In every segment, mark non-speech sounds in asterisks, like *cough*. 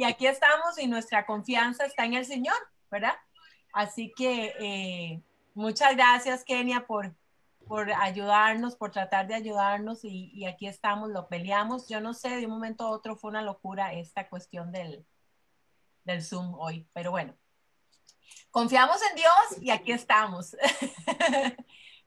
y aquí estamos y nuestra confianza está en el Señor, ¿verdad? Así que eh, muchas gracias, Kenia, por, por ayudarnos, por tratar de ayudarnos y, y, aquí estamos, lo peleamos. Yo no sé, de un momento a otro fue una locura esta cuestión del, del Zoom hoy, pero bueno. Confiamos en Dios y aquí estamos.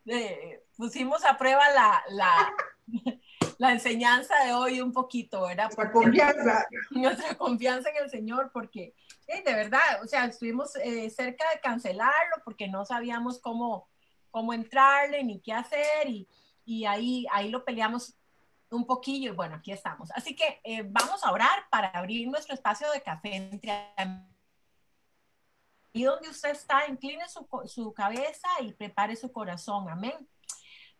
*laughs* pusimos a prueba la, la, *laughs* la, enseñanza de hoy un poquito, ¿verdad? Nuestra confianza. *laughs* Nuestra confianza en el Señor, porque eh, de verdad, o sea, estuvimos eh, cerca de cancelarlo porque no sabíamos cómo, cómo entrarle ni qué hacer y, y ahí, ahí lo peleamos un poquillo y bueno, aquí estamos. Así que eh, vamos a orar para abrir nuestro espacio de café entre y donde usted está, incline su, su, cabeza y prepare su corazón. Amén.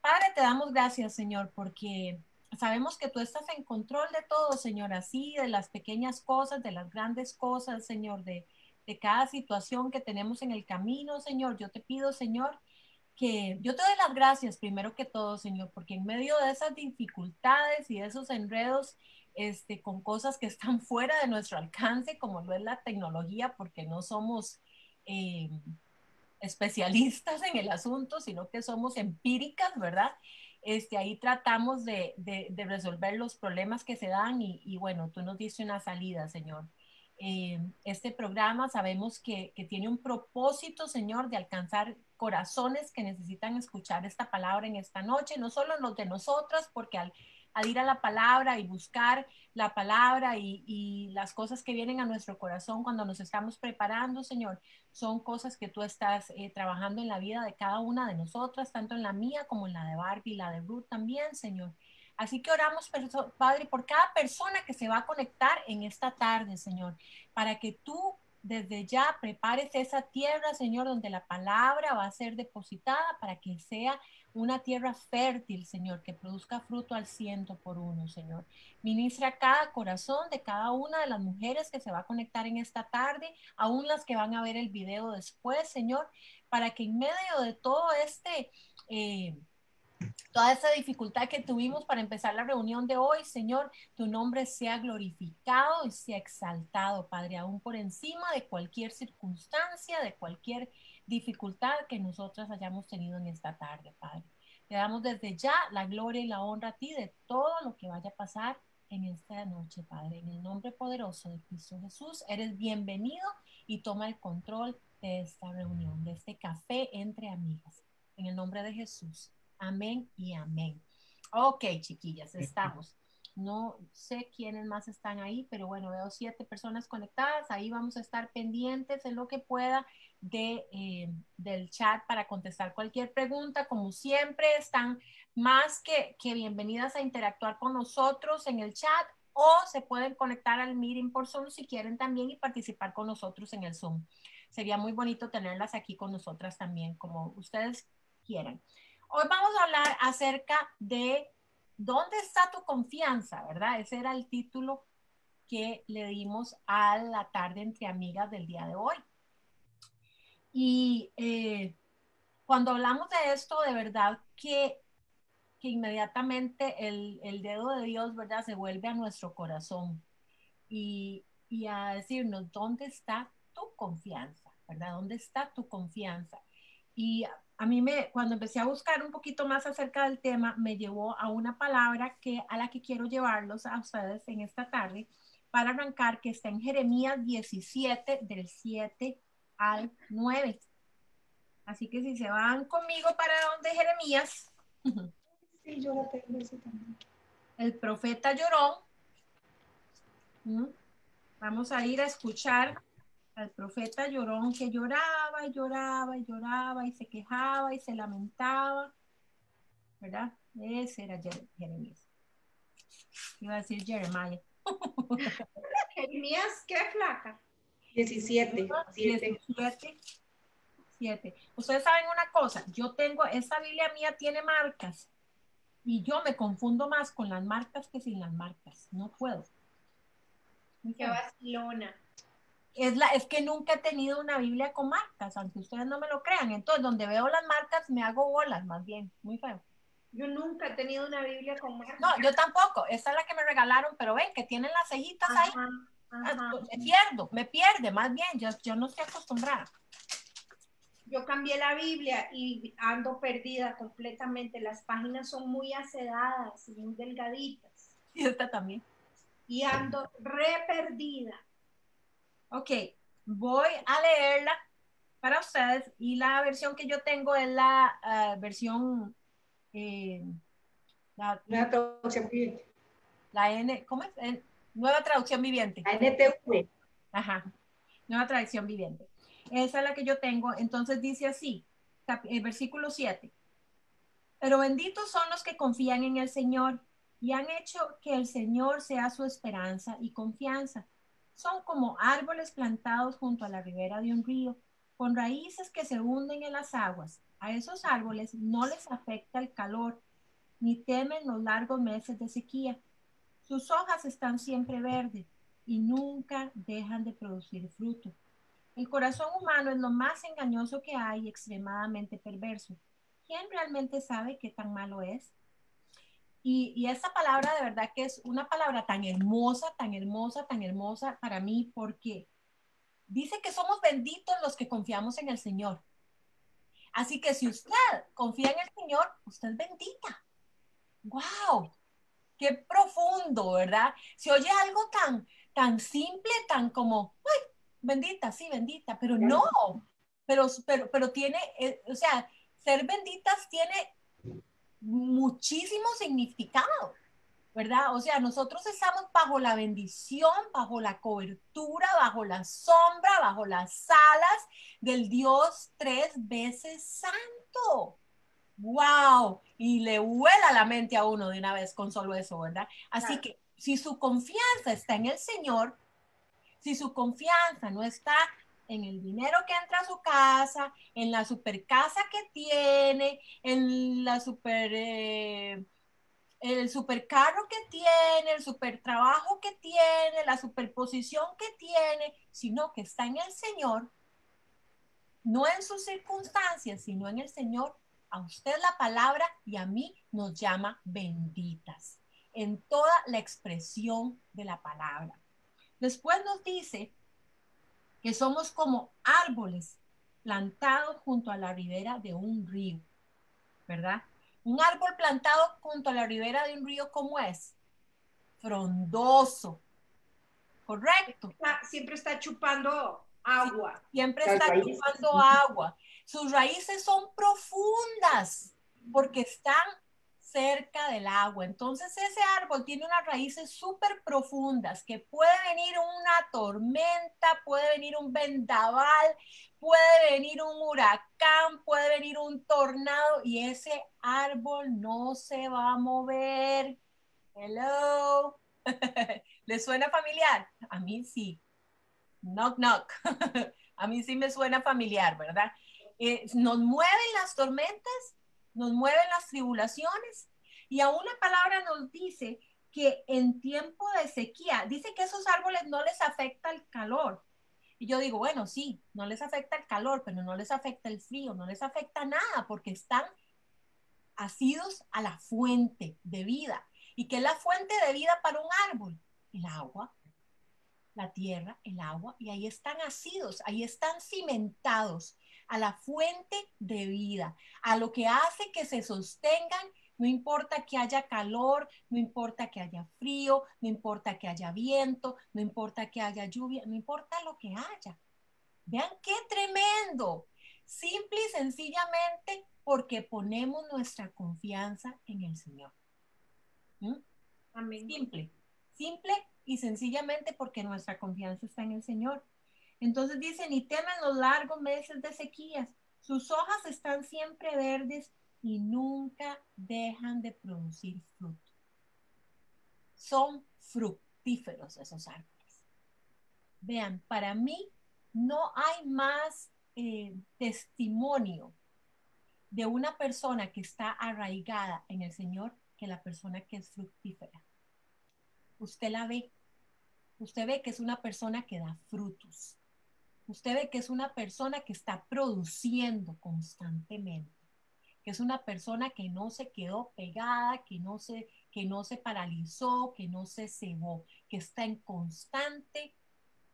Padre, te damos gracias, Señor, porque sabemos que tú estás en control de todo, Señor, así, de las pequeñas cosas, de las grandes cosas, Señor, de, de cada situación que tenemos en el camino, Señor. Yo te pido, Señor, que yo te doy las gracias primero que todo, Señor, porque en medio de esas dificultades y de esos enredos, este, con cosas que están *laughs* fuera de nuestro alcance, como lo es la tecnología, porque no somos eh, especialistas en el asunto, sino que somos empíricas, ¿verdad? Este, ahí tratamos de, de, resolver los problemas que se dan y, y, bueno, tú nos diste una salida, Señor. Eh, este programa sabemos que, que, tiene un propósito, Señor, de alcanzar corazones que necesitan escuchar esta palabra en esta noche, no solo los de nosotras, porque al al ir a la palabra y buscar la palabra y, y, las cosas que vienen a nuestro corazón cuando nos estamos preparando, Señor, son cosas que tú estás eh, trabajando en la vida de cada una de nosotras, tanto en la mía como en la de Barbie, la de Ruth también, Señor. Así que oramos, Padre, por cada persona que se va a conectar en esta tarde, Señor, para que tú desde ya prepares esa tierra, Señor, donde la palabra va a ser depositada para que sea una tierra fértil, Señor, que produzca fruto al ciento por uno, Señor. Ministra cada corazón de cada una de las mujeres que se va a conectar en esta tarde, aún las que van a ver el video después, Señor, para que en medio de todo este... Eh, toda esa dificultad que tuvimos para empezar la reunión de hoy, Señor, tu nombre sea glorificado y sea exaltado, Padre, aún por encima de cualquier circunstancia, de cualquier dificultad que nosotras hayamos tenido en esta tarde, Padre. Te damos desde ya la gloria y la honra a ti de todo lo que vaya a pasar en esta noche, Padre. En el nombre poderoso de Cristo Jesús, eres bienvenido y toma el control de esta reunión, de este café entre amigas. En el nombre de Jesús. Amén y amén. Ok, chiquillas, estamos. No sé quiénes más están ahí, pero bueno, veo siete personas conectadas. Ahí vamos a estar pendientes en lo que pueda de, eh, del chat para contestar cualquier pregunta. Como siempre, están más que, que bienvenidas a interactuar con nosotros en el chat o se pueden conectar al meeting por Zoom si quieren también y participar con nosotros en el Zoom. Sería muy bonito tenerlas aquí con nosotras también, como ustedes quieran. Hoy vamos a hablar acerca de ¿Dónde está tu confianza? ¿Verdad? Ese era el título que le dimos a la tarde entre amigas del día de hoy. Y eh, cuando hablamos de esto, de verdad que, que inmediatamente el, el, dedo de Dios, ¿verdad? Se vuelve a nuestro corazón y, y a decirnos, ¿dónde está tu confianza? ¿Verdad? ¿Dónde está tu confianza? Y a mí me, cuando empecé a buscar un poquito más acerca del tema, me llevó a una palabra que, a la que quiero llevarlos a ustedes en esta tarde para arrancar, que está en Jeremías 17, del 7 al 9. Así que si se van conmigo para donde Jeremías. Sí, yo la tengo ese también. El profeta lloró. Vamos a ir a escuchar al profeta llorón que lloraba y lloraba y lloraba y se quejaba y se lamentaba, ¿verdad? Ese era Jeremías. Iba a decir Jeremiah. *laughs* Jeremías, ¿qué flaca? 17. 17. 7. Ustedes saben una cosa, yo tengo, esta Biblia mía tiene marcas y yo me confundo más con las marcas que sin las marcas. No puedo. Qué vacilona es, la, es que nunca he tenido una Biblia con marcas, aunque ustedes no me lo crean. Entonces, donde veo las marcas, me hago bolas, más bien, muy feo. Yo nunca he tenido una Biblia con marcas. No, yo tampoco. Esta es la que me regalaron, pero ven, que tienen las cejitas ahí. Ah, pues, me pierdo, me pierde, más bien, yo, yo no estoy acostumbrada. Yo cambié la Biblia y ando perdida completamente. Las páginas son muy acedadas y muy delgaditas. Y esta también. Y ando re perdida. Ok, voy a leerla para ustedes y la versión que yo tengo es la uh, versión eh, la, Nueva traducción viviente. La N, ¿cómo es? nueva traducción viviente. La NTV. Ajá. Nueva traducción viviente. Esa es la que yo tengo. Entonces dice así, el versículo 7. Pero benditos son los que confían en el Señor y han hecho que el Señor sea su esperanza y confianza. Son como árboles plantados junto a la ribera de un río, con raíces que se hunden en las aguas. A esos árboles no les afecta el calor, ni temen los largos meses de sequía. Sus hojas están siempre verdes y nunca dejan de producir fruto. El corazón humano es lo más engañoso que hay y extremadamente perverso. ¿Quién realmente sabe qué tan malo es? Y, y, esa palabra de verdad que es una palabra tan hermosa, tan hermosa, tan hermosa para mí porque dice que somos benditos los que confiamos en el Señor. Así que si usted confía en el Señor, usted es bendita. ¡Wow! Qué profundo, ¿verdad? Se oye algo tan, tan simple, tan como, ¡ay! bendita, sí, bendita, pero no, pero, pero, pero tiene, eh, o sea, ser benditas tiene muchísimo significado, ¿verdad? O sea, nosotros estamos bajo la bendición, bajo la cobertura, bajo la sombra, bajo las alas del Dios tres veces santo. ¡Wow! Y le huela la mente a uno de una vez con solo eso, ¿verdad? Así que si su confianza está en el Señor, si su confianza no está en el dinero que entra a su casa, en la super casa que tiene, en la super, eh, el super carro que tiene, el super trabajo que tiene, la superposición que tiene, sino que está en el Señor, no en sus circunstancias, sino en el Señor, a usted la palabra y a mí nos llama benditas en toda la expresión de la palabra. Después nos dice que somos como árboles plantados junto a la ribera de un río, ¿verdad? Un árbol plantado junto a la ribera de un río, ¿cómo es? Frondoso. Correcto. siempre está chupando agua. Siempre está chupando agua. Sus raíces son profundas porque están cerca del agua. Entonces ese árbol tiene unas raíces súper profundas que puede venir una tormenta, puede venir un vendaval, puede venir un huracán, puede venir un tornado y ese árbol no se va a mover. Hello. *laughs* ¿Le suena familiar? A mí sí. Knock, knock. *laughs* a mí sí me suena familiar, ¿verdad? Eh, nos mueven las tormentas, nos mueven las tribulaciones y aún la palabra nos dice que en tiempo de sequía, dice que esos árboles no les afecta el calor. Y yo digo, bueno, sí, no les afecta el calor, pero no les afecta el frío, no les afecta nada porque están asidos a la fuente de vida. ¿Y qué es la fuente de vida para un árbol? El agua, la tierra, el agua, y ahí están asidos, ahí están cimentados a la fuente de vida, a lo que hace que se sostengan, no importa que haya calor, no importa que haya frío, no importa que haya viento, no importa que haya lluvia, no importa lo que haya. Vean qué tremendo. Simple y sencillamente porque ponemos nuestra confianza en el Señor. ¿Mm? Simple, simple y sencillamente porque nuestra confianza está en el Señor. Entonces dice, ni temen los largos meses de sequías, sus hojas están siempre verdes y nunca dejan de producir fruto. Son fructíferos esos árboles. Vean, para mí no hay más eh, testimonio de una persona que está arraigada en el Señor que la persona que es fructífera. Usted la ve. Usted ve que es una persona que da frutos usted ve que es una persona que está produciendo constantemente, que es una persona que no se quedó pegada, que no se, que no se paralizó, que no se cebó, que está en constante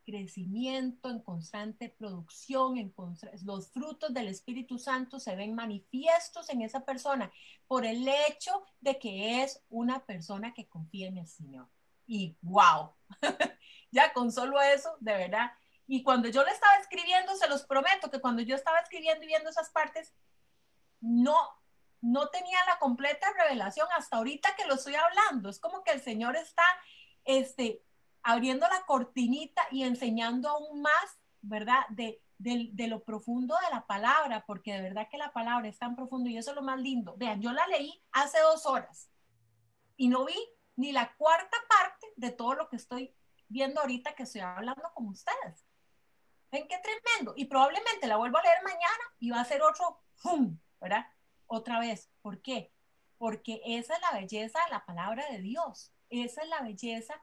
crecimiento, en constante producción, en los frutos del Espíritu Santo se ven manifiestos en esa persona por el hecho de que es una persona que confía en el Señor. Y wow, *laughs* ya con solo eso, de verdad. Y cuando yo le estaba escribiendo, se los prometo que cuando yo estaba escribiendo y viendo esas partes, no, no tenía la completa revelación hasta ahorita que lo estoy hablando. Es como que el Señor está, este, abriendo la cortinita y enseñando aún más, ¿verdad? De, de, lo profundo de la palabra, porque de verdad que la palabra es tan profundo y eso es lo más lindo. Vean, yo la leí hace dos horas y no vi ni la cuarta parte de todo lo que estoy viendo ahorita que estoy hablando con ustedes. ¿Ven qué tremendo? Y probablemente la vuelvo a leer mañana y va a ser otro, ¡fum! ¿verdad? Otra vez. ¿Por qué? Porque esa es la belleza de la palabra de Dios. Esa es la belleza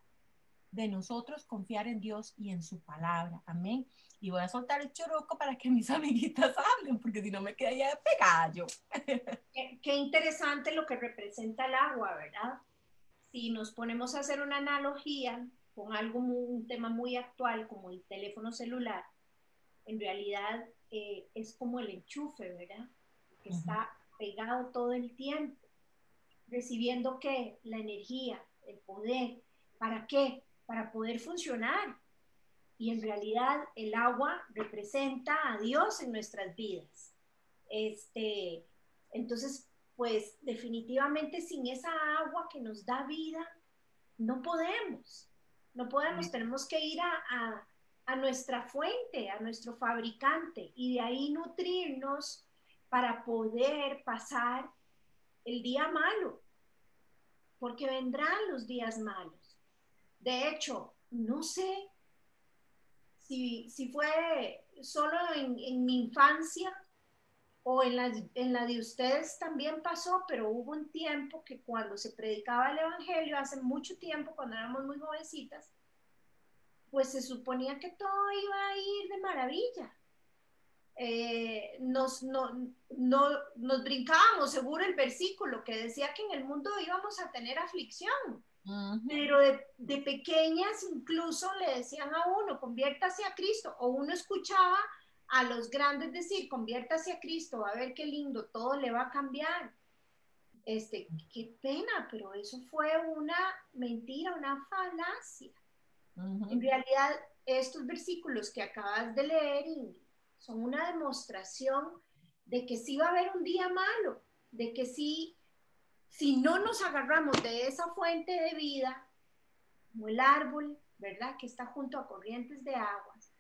de nosotros confiar en Dios y en su palabra. Amén. Y voy a soltar el choroco para que mis *laughs* amiguitas hablen, porque si no me queda ya pegada yo. Qué, interesante lo que representa el agua, ¿verdad? Si nos ponemos a hacer una analogía con algo, un tema muy actual como el teléfono celular, en realidad eh, es como el enchufe, ¿verdad? Que está pegado todo el tiempo, recibiendo qué? La energía, el poder. ¿Para qué? para poder funcionar. Y en realidad el agua representa a Dios en nuestras vidas. Este, entonces, pues definitivamente sin esa agua que nos da vida, no podemos. No podemos, tenemos que ir a, a nuestra fuente, a nuestro fabricante y de ahí nutrirnos para poder pasar el día malo, porque vendrán los días malos. De hecho, no sé si, fue solo en, mi infancia o en la, en la de ustedes también pasó, pero hubo un tiempo que cuando se predicaba el Evangelio, hace mucho tiempo, cuando éramos muy jovencitas, pues se suponía que todo iba a ir de maravilla. Eh, nos, no, nos brincábamos seguro el versículo que decía que en el mundo íbamos a tener aflicción. Pero de, pequeñas incluso le decían a uno, conviértase a Cristo, o uno escuchaba a los grandes decir, conviértase a Cristo, a ver qué lindo, todo le va a cambiar. Este, qué pena, pero eso fue una mentira, una falacia. En realidad, estos versículos que acabas de leer son una demostración de que sí va a haber un día malo, de que sí si no nos agarramos de esa fuente de vida, como el árbol, ¿verdad? Que está junto a corrientes de aguas,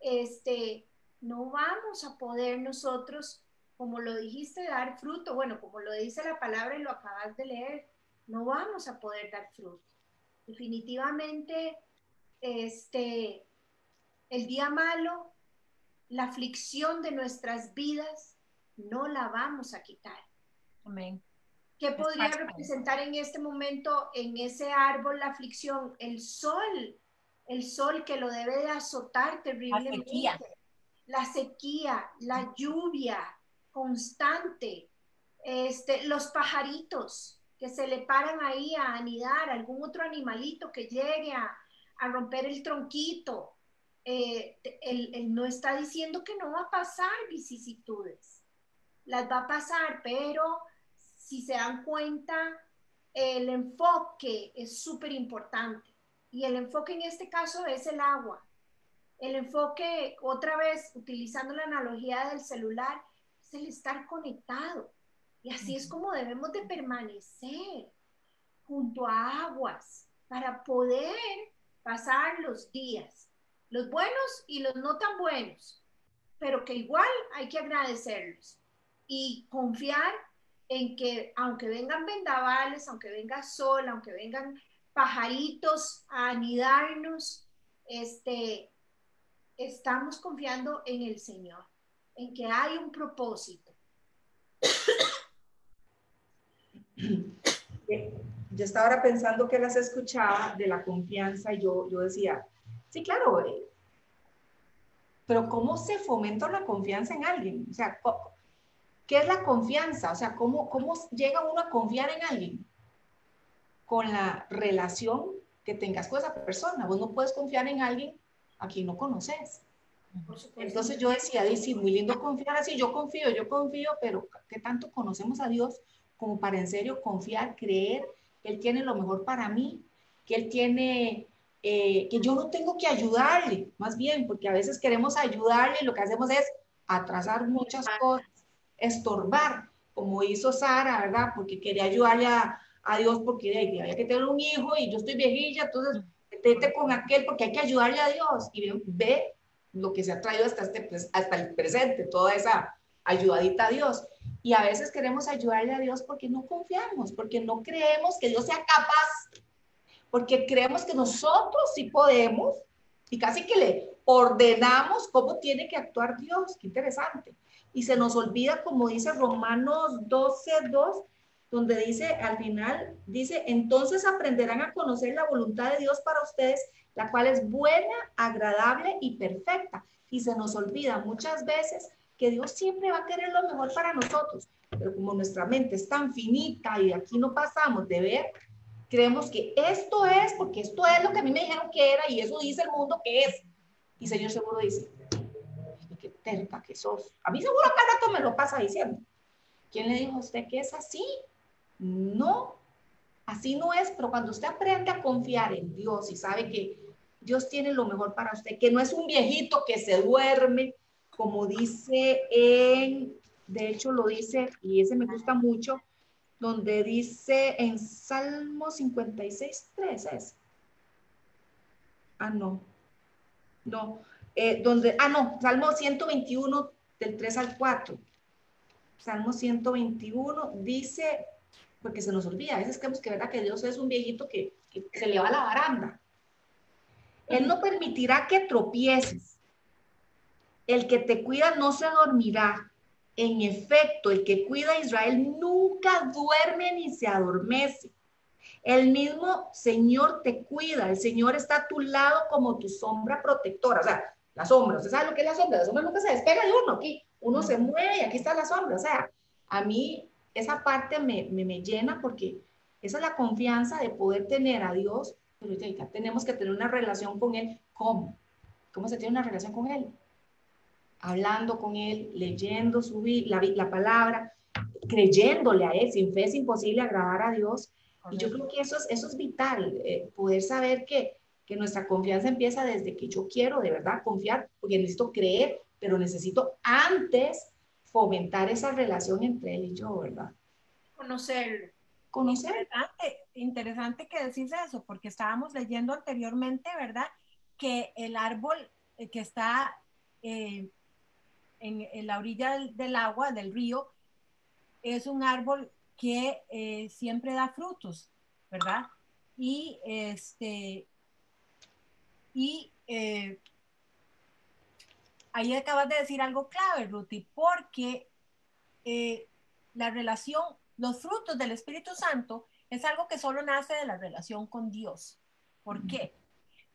este, no vamos a poder nosotros, como lo dijiste, dar fruto. Bueno, como lo dice la palabra y lo acabas de leer, no vamos a poder dar fruto. Definitivamente, este, el día malo, la aflicción de nuestras vidas, no la vamos a quitar. Amén. ¿Qué podría representar en este momento en ese árbol la aflicción? El sol, el sol que lo debe de azotar terriblemente. La sequía, la, sequía, la lluvia constante, este, los pajaritos que se le paran ahí a anidar, algún otro animalito que llegue a, romper el tronquito. Eh, él no está diciendo que no va a pasar vicisitudes, las va a pasar, pero si se dan cuenta, el enfoque es súper importante. Y el enfoque en este caso es el agua. El enfoque, otra vez, utilizando la analogía del celular, es el estar conectado. Y así es como debemos de permanecer junto a aguas para poder pasar los días, los buenos y los no tan buenos, pero que igual hay que agradecerlos y confiar en que aunque vengan vendavales, aunque venga sol, aunque vengan pajaritos a anidarnos, este, estamos confiando en el Señor, en que hay un propósito. *coughs* Yo estaba ahora pensando que las escuchaba de la confianza y yo, yo decía, sí, claro, eh, pero ¿cómo se fomenta la confianza en alguien? O sea, ¿Qué es la confianza? O sea, ¿cómo, ¿cómo llega uno a confiar en alguien? Con la relación que tengas con esa persona. Vos no puedes confiar en alguien a quien no conoces. Entonces yo decía, sí, muy lindo confiar así, yo confío, yo confío, pero ¿qué tanto conocemos a Dios como para en serio confiar, creer que Él tiene lo mejor para mí, que Él tiene, eh, que yo no tengo que ayudarle, más bien, porque a veces queremos ayudarle y lo que hacemos es atrasar muchas cosas, estorbar, como hizo Sara, ¿verdad? Porque quería ayudarle a, a Dios porque había que tener un hijo y yo estoy viejilla, entonces vete con aquel porque hay que ayudarle a Dios y ve, ve lo que se ha traído hasta, este, pues, hasta el presente, toda esa ayudadita a Dios. Y a veces queremos ayudarle a Dios porque no confiamos, porque no creemos que Dios sea capaz, porque creemos que nosotros sí podemos y casi que le ordenamos cómo tiene que actuar Dios. Qué interesante. Y se nos olvida, como dice Romanos 12, 2, donde dice al final, dice, entonces aprenderán a conocer la voluntad de Dios para ustedes, la cual es buena, agradable y perfecta. Y se nos olvida muchas veces que Dios siempre va a querer lo mejor para nosotros, pero como nuestra mente es tan finita y aquí no pasamos de ver, creemos que esto es, porque esto es lo que a mí me dijeron que era y eso dice el mundo que es. Y Señor seguro dice, qué terca que sos. A mí seguro cada rato me lo pasa diciendo. ¿Quién le dijo a usted que es así? No, así no es, pero cuando usted aprende a confiar en Dios y sabe que Dios tiene lo mejor para usted, que no es un viejito que se duerme, como dice en, de hecho lo dice, y ese me gusta mucho, donde dice en Salmo 56, 3 es. Ah, no. No. Eh, donde, ah, no, Salmo 121 del 3 al 4. Salmo 121 dice, porque se nos olvida, a veces creemos que, ¿verdad? que Dios es un viejito que, se le va a la baranda. Él no permitirá que tropieces. El que te cuida no se dormirá. En efecto, el que cuida a Israel nunca duerme ni se adormece. El mismo Señor te cuida, el Señor está a tu lado como tu sombra protectora. O sea, la sombra, ¿usted sabe lo que es la sombra? La sombra nunca se despega de uno, aquí uno se mueve y aquí está la sombra. O sea, a mí esa parte me, me, llena porque esa es la confianza de poder tener a Dios, pero ya, tenemos que tener una relación con Él. ¿Cómo? ¿Cómo se tiene una relación con Él? Hablando con Él, leyendo su, la, la palabra, creyéndole a Él. Sin fe es imposible agradar a Dios. Y yo creo que eso es, eso es vital, eh, poder saber que, que nuestra confianza empieza desde que yo quiero de verdad confiar, porque necesito creer, pero necesito antes fomentar esa relación entre él y yo, ¿verdad? Conocerlo. Conocer. Interesante, interesante que decís eso, porque estábamos leyendo anteriormente, ¿verdad? Que el árbol eh, que está eh, en, la orilla del, agua, del río, es un árbol que eh, siempre da frutos, ¿verdad? Y este, y ahí acabas de decir algo clave, Ruti, porque eh, la relación, los frutos del Espíritu Santo es algo que solo nace de la relación con Dios. ¿Por qué?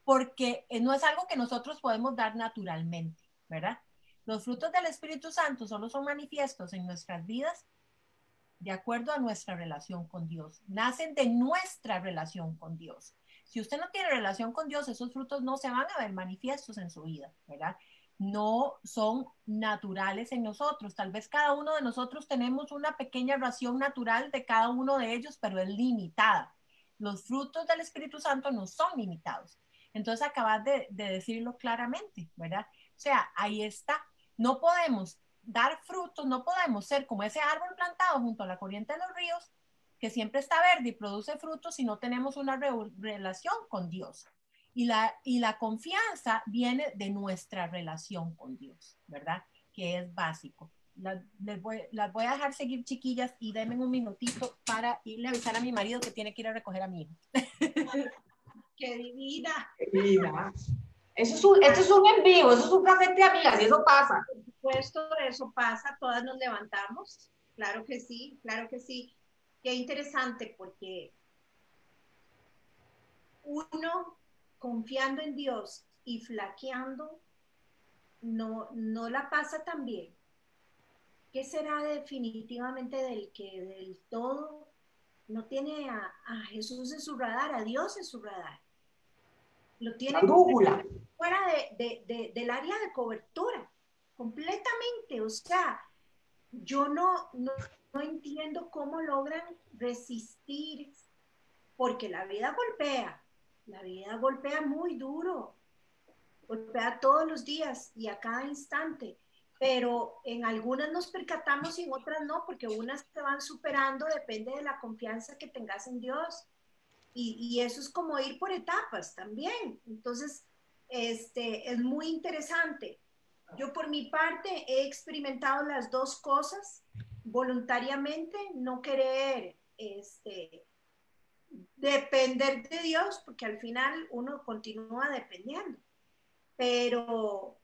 Porque eh, no es algo que nosotros podemos dar naturalmente, ¿verdad? Los frutos del Espíritu Santo solo son manifiestos en nuestras vidas de acuerdo a nuestra relación con Dios. Nacen de nuestra relación con Dios. Si usted no tiene relación con Dios, esos frutos no se van a ver manifiestos en su vida, ¿verdad? no son naturales en nosotros. Tal vez cada uno de nosotros tenemos una pequeña ración natural de cada uno de ellos, pero es limitada. Los frutos del Espíritu Santo no son limitados. Entonces acabas de, decirlo claramente, ¿verdad? O sea, ahí está. No podemos dar frutos, no podemos ser como ese árbol plantado junto a la corriente de los ríos, que siempre está verde y produce frutos si no tenemos una relación con Dios. Y la, y la confianza viene de nuestra relación con Dios, ¿verdad? Que es básico. les voy, las voy a dejar seguir, chiquillas, y denme un minutito para irle a avisar a mi marido que tiene que ir a recoger a mi hijo. *laughs* ¡Qué divina! ¡Qué divina! Eso es un, esto es un en vivo, eso es un café de amigas, y eso pasa. Por supuesto, eso pasa, todas nos levantamos. Claro que sí, claro que sí. Qué interesante, porque uno confiando en Dios y flaqueando, no, no la pasa tan bien. ¿Qué será definitivamente del que del todo no tiene a, Jesús en su radar, a Dios en su radar? Lo tiene. La brújula. Fuera de, del área de cobertura, completamente. O sea, yo no, no, no entiendo cómo logran resistir, porque la vida golpea, la vida golpea muy duro, golpea todos los días y a cada instante pero en algunas nos percatamos y en otras no, porque unas te van superando, depende de la confianza que tengas en Dios. Y, y, eso es como ir por etapas también. Entonces, este, es muy interesante. Yo por mi parte he experimentado las dos cosas voluntariamente, no querer este, depender de Dios, porque al final uno continúa dependiendo. Pero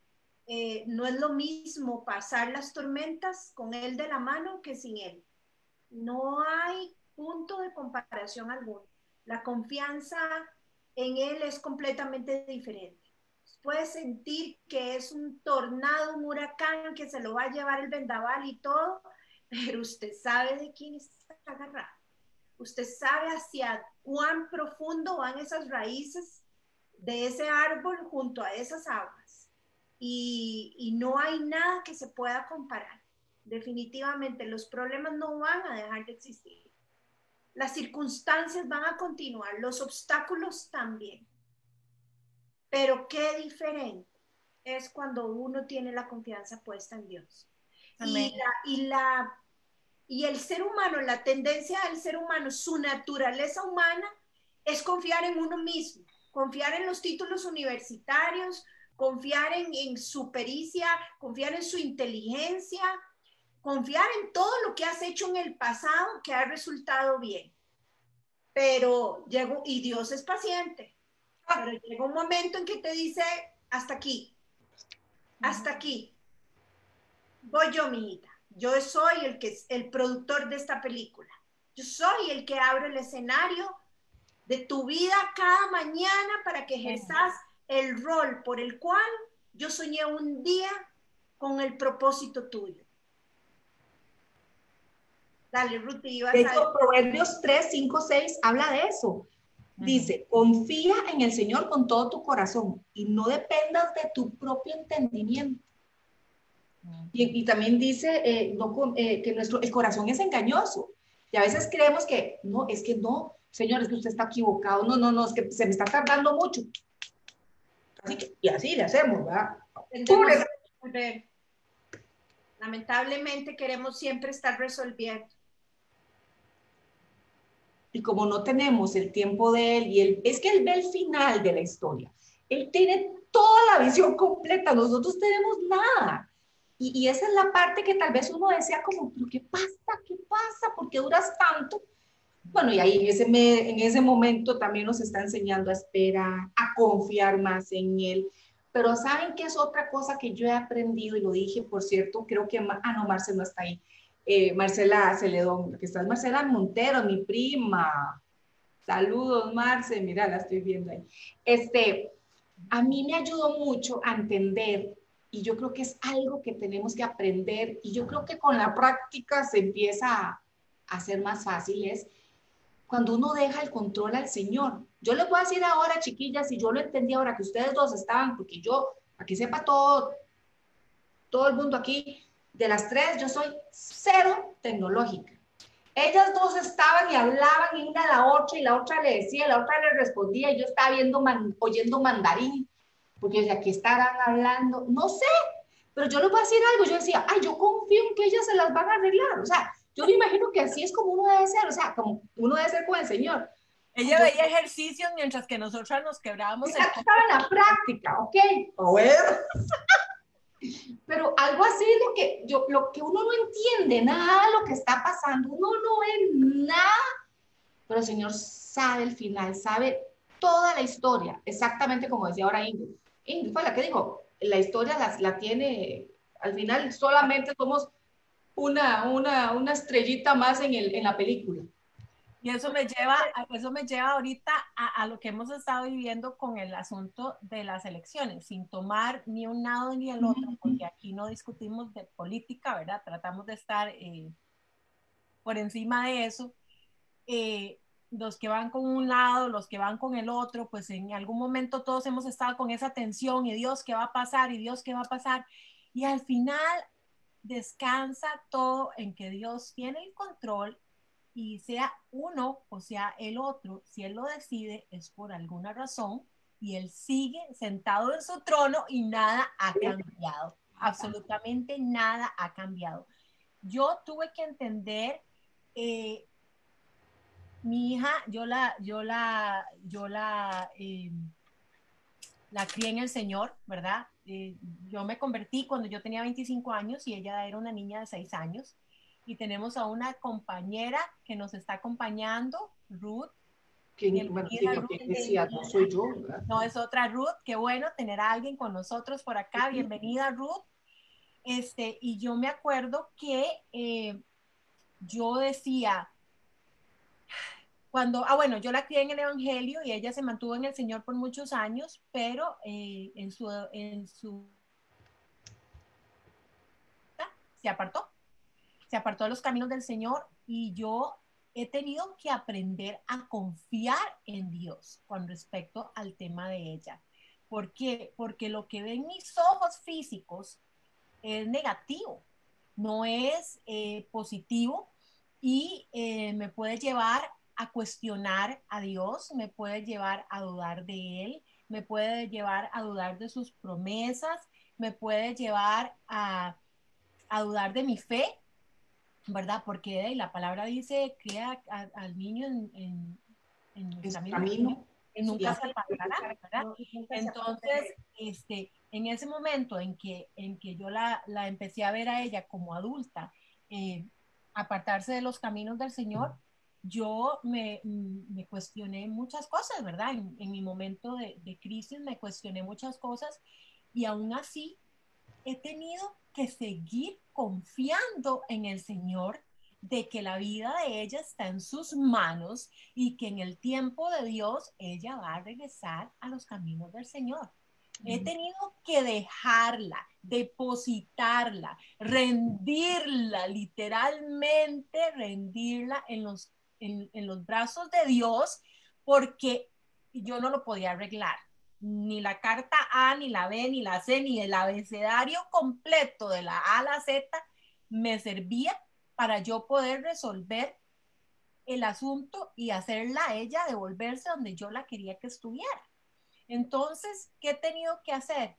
eh, no es lo mismo pasar las tormentas con Él de la mano que sin Él. No hay punto de comparación alguno. La confianza en Él es completamente diferente. Puede sentir que es un tornado, un huracán que se lo va a llevar el vendaval y todo, pero usted sabe de quién está agarrado. Usted sabe hacia cuán profundo van esas raíces de ese árbol junto a esas aguas y, no hay nada que se pueda comparar. Definitivamente los problemas no van a dejar de existir. Las circunstancias van a continuar, los obstáculos también. Pero qué diferente es cuando uno tiene la confianza puesta en Dios. Y, y, la, y el ser humano, la tendencia del ser humano, su naturaleza humana es confiar en uno mismo, confiar en los títulos universitarios, confiar en, su pericia, confiar en su inteligencia, confiar en todo lo que has hecho en el pasado que ha resultado bien. Pero llegó, y Dios es paciente, pero llega un momento en que te dice, hasta aquí, hasta aquí. Voy yo, mi hija. Yo soy el que es el productor de esta película. Yo soy el que abre el escenario de tu vida cada mañana para que ejerzas el rol por el cual yo soñé un día con el propósito tuyo. Dale, Ruth, ibas a... Proverbios 3, 5, 6 habla de eso. Dice, confía en el Señor con todo tu corazón y no dependas de tu propio entendimiento. Y, también dice eh, eh, que nuestro, el corazón es engañoso. Y a veces creemos que, no, es que no, Señor, es que usted está equivocado. No, no, no, es que se me está tardando mucho y así le hacemos, ¿verdad? Lamentablemente queremos siempre estar resolviendo. Y como no tenemos el tiempo de él, y él, es que él ve el final de la historia. Él tiene toda la visión completa, nosotros tenemos nada. Y, y esa es la parte que tal vez uno desea como, pero ¿qué pasa? ¿Qué pasa? ¿Por qué duras tanto? Bueno, y ahí ese, en ese momento también nos está enseñando a esperar, a confiar más en Él. Pero ¿saben qué es otra cosa que yo he aprendido? Y lo dije, por cierto, creo que, ah, no, Marcela no está ahí. Eh, Marcela Celedón, que está Marcela Montero, mi prima. Saludos, Marce, mira, la estoy viendo ahí. Este, a mí me ayudó mucho a entender, y yo creo que es algo que tenemos que aprender, y yo creo que con la práctica se empieza a, ser más fácil, es cuando uno deja el control al Señor. Yo les voy a decir ahora, chiquillas, y yo lo entendí ahora que ustedes dos estaban, porque yo, aquí sepa todo, todo el mundo aquí, de las tres, yo soy cero tecnológica. Ellas dos estaban y hablaban y una a la otra y la otra le decía, la otra le respondía y yo estaba viendo oyendo mandarín, porque de aquí estarán hablando, no sé, pero yo les voy a decir algo, yo decía, ay, yo confío en que ellas se las van a arreglar, o sea, yo me imagino que así es como uno debe ser, o sea, como uno debe ser con el Señor. Ella veía ejercicios mientras que nosotras nos quebrábamos. Estaba en la práctica, ¿ok? A ver. *laughs* Pero algo así es lo que, yo, lo que uno no entiende, nada lo que está pasando, uno no ve nada, pero el Señor sabe el final, sabe toda la historia, exactamente como decía ahora Ingrid. Ingrid fue la que dijo, la historia la, la tiene, al final solamente somos una, una, una estrellita más en, el, en la película. Y eso me lleva, eso me lleva ahorita a, a, lo que hemos estado viviendo con el asunto de las elecciones, sin tomar ni un lado ni el otro, porque aquí no discutimos de política, ¿verdad? Tratamos de estar eh, por encima de eso. Eh, los que van con un lado, los que van con el otro, pues en algún momento todos hemos estado con esa tensión y Dios, ¿qué va a pasar? Y Dios, ¿qué va a pasar? Y al final descansa todo en que Dios tiene el control y sea uno o sea el otro, si Él lo decide es por alguna razón y Él sigue sentado en su trono y nada ha cambiado, absolutamente nada ha cambiado. Yo tuve que entender eh, mi hija, yo la, yo la, yo la, eh, la crié en el Señor, ¿verdad? Eh, yo me convertí cuando yo tenía 25 años y ella era una niña de 6 años. Y tenemos a una compañera que nos está acompañando, Ruth. Que, bueno, decía, no soy yo. No, es otra Ruth. Qué bueno tener a alguien con nosotros por acá. Bienvenida, Ruth. Este, y yo me acuerdo que eh, yo decía, cuando, ah, bueno, yo la crié en el Evangelio y ella se mantuvo en el Señor por muchos años, pero eh, en su, en su, se apartó, se apartó de los caminos del Señor y yo he tenido que aprender a confiar en Dios con respecto al tema de ella. ¿Por qué? Porque lo que ven mis ojos físicos es negativo, no es eh, positivo y eh, me puede llevar a cuestionar a Dios, me puede llevar a dudar de Él, me puede llevar a dudar de sus promesas, me puede llevar a, dudar de mi fe, ¿verdad? Porque la palabra dice, crea al niño en, en, en camino, nunca se apartará, ¿verdad? Entonces, este, en ese momento en que, en que yo la, empecé a ver a ella como adulta, eh, apartarse de los caminos del Señor, yo me, me, cuestioné muchas cosas, ¿verdad? En, mi momento de, de, crisis me cuestioné muchas cosas y aún así he tenido que seguir confiando en el Señor de que la vida de ella está en sus manos y que en el tiempo de Dios ella va a regresar a los caminos del Señor. He tenido que dejarla, depositarla, rendirla, literalmente rendirla en los en, los brazos de Dios porque yo no lo podía arreglar. Ni la carta A, ni la B, ni la C, ni el abecedario completo de la A a la Z me servía para yo poder resolver el asunto y hacerla ella devolverse donde yo la quería que estuviera. Entonces, ¿qué he tenido que hacer?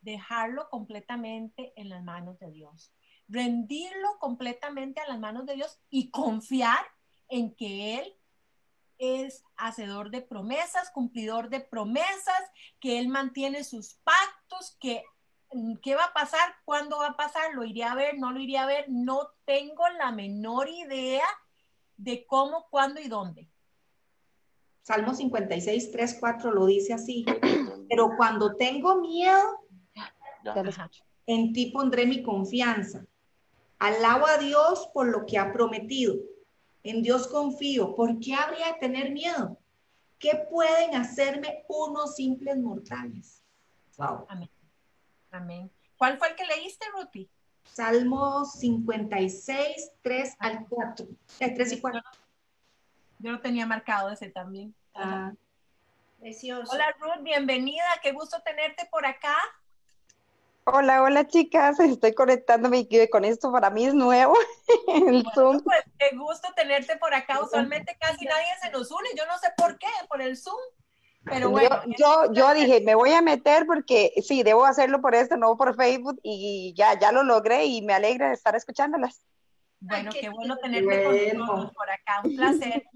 Dejarlo completamente en las manos de Dios. Rendirlo completamente a las manos de Dios y confiar en que Él es hacedor de promesas, cumplidor de promesas, que Él mantiene sus pactos, que mm, qué va a pasar, cuándo va a pasar, lo iré a ver, no lo iré a ver, no tengo la menor idea de cómo, cuándo y dónde. Salmo 56, 3, 4 lo dice así, *clears throat* pero cuando tengo miedo, en ti pondré mi confianza. Alabo a Dios por lo que ha prometido en Dios confío. ¿Por qué habría de tener miedo? ¿Qué pueden hacerme unos simples mortales? Wow. Amén. Amén. ¿Cuál fue el que leíste, Ruti? Salmo 56, 3 al 4. 3 y 4. Yo lo tenía marcado ese también. Ah. Precioso. Hola Ruth, bienvenida. Qué gusto tenerte por acá. Hola, hola chicas, estoy conectándome con esto, para mí es nuevo *laughs* el Zoom. Pues qué gusto tenerte por acá, usualmente casi nadie se nos une, yo no sé por qué, por el Zoom, pero bueno. Yo, yo, dije, me voy a meter porque sí, debo hacerlo por esto, no por Facebook y ya, ya lo logré y me alegra de estar escuchándolas. Bueno, qué, bueno tenerte por acá, un placer. *laughs*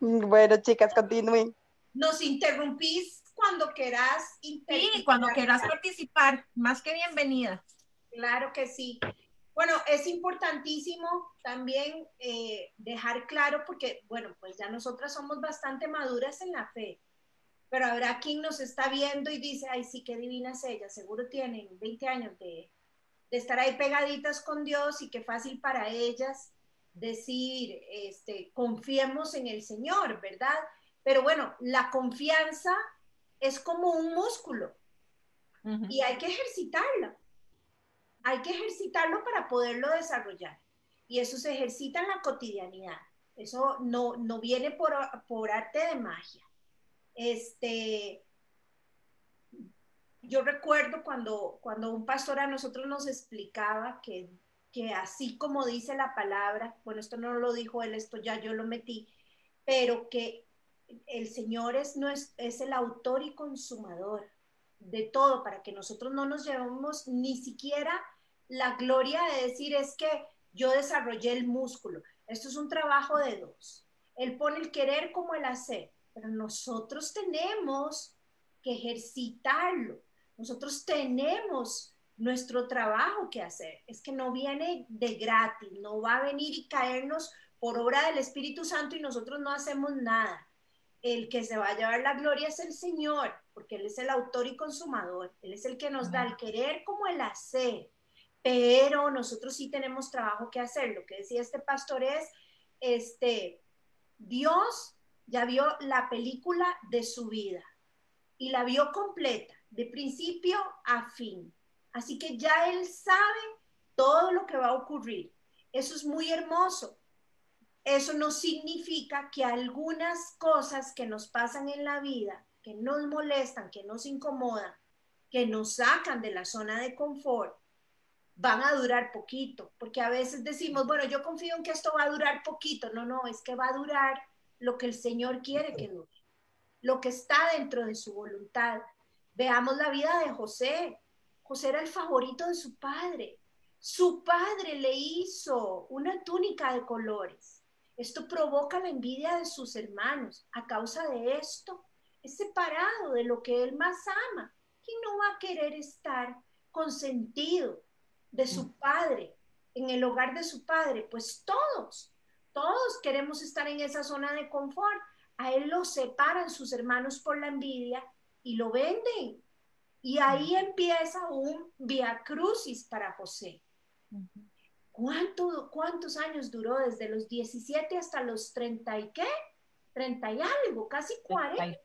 Bueno chicas, continúen. Nos interrumpís cuando quieras Sí, cuando quieras participar, más que bienvenida. Claro que sí. Bueno, es importantísimo también eh, dejar claro, porque, bueno, pues ya nosotras somos bastante maduras en la fe, pero habrá quien nos está viendo y dice, ay, sí, qué divinas ellas, seguro tienen 20 años de, de estar ahí pegaditas con Dios y qué fácil para ellas decir, este, confiemos en el Señor, ¿verdad? Pero bueno, la confianza es como un músculo y hay que ejercitarlo. Hay que ejercitarlo para poderlo desarrollar. Y eso se ejercita en la cotidianidad. Eso no, no viene por, por arte de magia. Este, yo recuerdo cuando, cuando un pastor a nosotros nos explicaba que, que así como dice la palabra, bueno, esto no lo dijo él, esto ya yo lo metí, pero que el Señor es, no es, es el autor y consumador de todo para que nosotros no nos llevemos ni siquiera la gloria de decir es que yo desarrollé el músculo. Esto es un trabajo de dos. Él pone el querer como el hacer, pero nosotros tenemos que ejercitarlo. Nosotros tenemos nuestro trabajo que hacer. Es que no viene de gratis, no va a venir y caernos por obra del Espíritu Santo y nosotros no hacemos nada. El que se va a llevar la gloria es el Señor, porque Él es el autor y consumador. Él es el que nos da el querer como el hacer. Pero nosotros sí tenemos trabajo que hacer. Lo que decía este pastor es, este, Dios ya vio la película de su vida y la vio completa de principio a fin. Así que ya Él sabe todo lo que va a ocurrir. Eso es muy hermoso. Eso no significa que algunas cosas que nos pasan en la vida, que nos molestan, que nos incomodan, que nos sacan de la zona de confort, van a durar poquito, porque a veces decimos, bueno, yo confío en que esto va a durar poquito. No, no, es que va a durar lo que el Señor quiere que dure, lo que está dentro de su voluntad. Veamos la vida de José. José era el favorito de su padre. Su padre le hizo una túnica de colores. Esto provoca la envidia de sus hermanos. A causa de esto, es separado de lo que él más ama. ¿Quién no va a querer estar consentido de su padre, en el hogar de su padre? Pues todos, todos queremos estar en esa zona de confort. A él lo separan sus hermanos por la envidia y lo venden. Y ahí empieza un via crucis para José. ¿Cuánto, ¿Cuántos años duró? Desde los 17 hasta los 30 y qué? 30 y algo, casi 40.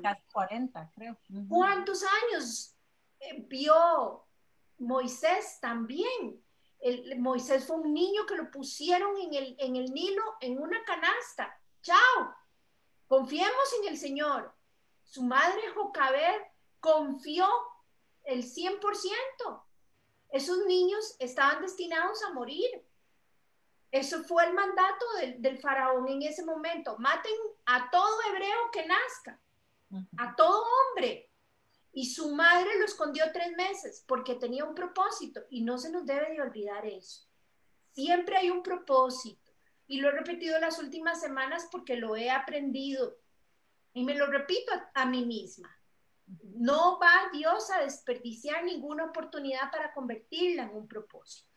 casi 40, creo. ¿Cuántos años eh, vio Moisés también? El, Moisés fue un niño que lo pusieron en el, en el Nilo en una canasta. Chao. Confiemos en el Señor. Su madre Jocabed confió el 100%. Esos niños estaban destinados a morir. Eso fue el mandato del, faraón en ese momento. Maten a todo hebreo que nazca, a todo hombre. Y su madre lo escondió tres meses porque tenía un propósito y no se nos debe de olvidar eso. Siempre hay un propósito. Y lo he repetido las últimas semanas porque lo he aprendido y me lo repito a, mí misma. No va Dios a desperdiciar ninguna oportunidad para convertirla en un propósito.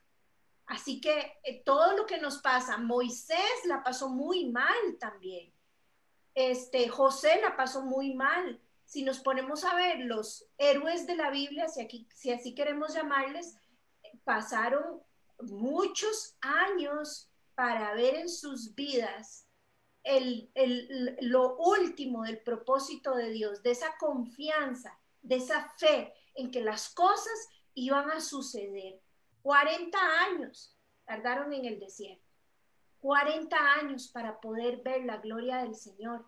Así que eh, todo lo que nos pasa, Moisés la pasó muy mal también. Este, José la pasó muy mal. Si nos ponemos a ver los héroes de la Biblia, si, aquí, si así queremos llamarles, pasaron muchos años para ver en sus vidas el, lo último del propósito de Dios, de esa confianza, de esa fe en que las cosas iban a suceder. 40 años tardaron en el desierto. 40 años para poder ver la gloria del Señor.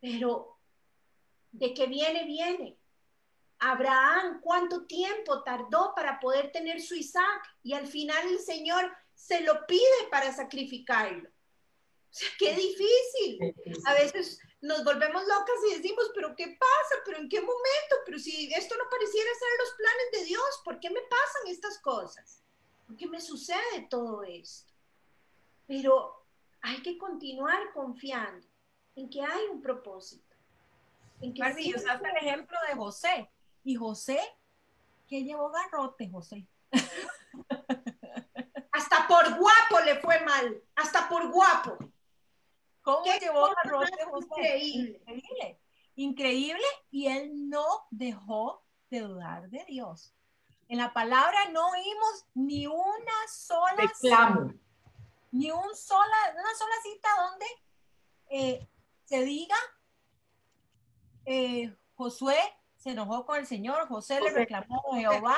Pero de que viene, viene. Abraham, ¿cuánto tiempo tardó para poder tener su Isaac? Y al final el Señor se lo pide para sacrificarlo. O sea, qué difícil. A veces nos volvemos locas y decimos, pero ¿qué pasa? ¿Pero en qué momento? Pero si esto no pareciera ser los planes de Dios, ¿por qué me pasan estas cosas? ¿Por qué me sucede todo esto? Pero hay que continuar confiando en que hay un propósito. En que sí, usaste el ejemplo de José. Y José, que llevó garrote, José. Hasta por guapo le fue mal, hasta por guapo. ¿Cómo llevó a José? Increíble. Increíble. Increíble. Y él no dejó de dudar de Dios. En la palabra no oímos ni una sola Reclamo. ni un sola, una sola cita donde eh, se diga eh, Josué se enojó con el Señor, José, le reclamó a Jehová,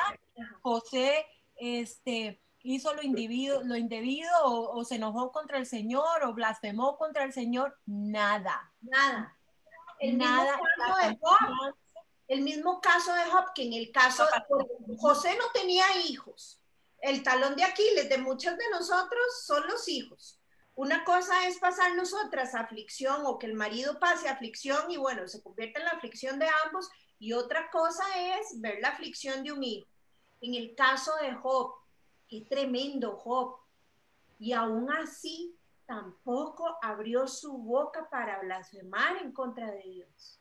José este, hizo lo indebido, lo indebido o, se enojó contra el Señor o blasfemó contra el Señor, nada. Nada. El nada. Mismo caso de Job, el mismo caso de Job, que en el caso de José no tenía hijos. El talón de Aquiles de muchos de nosotros son los hijos. Una cosa es pasar nosotras aflicción o que el marido pase aflicción y bueno, se convierte en la aflicción de ambos y otra cosa es ver la aflicción de un hijo. En el caso de Job, qué tremendo Job. Y aún así tampoco abrió su boca para blasfemar en contra de Dios.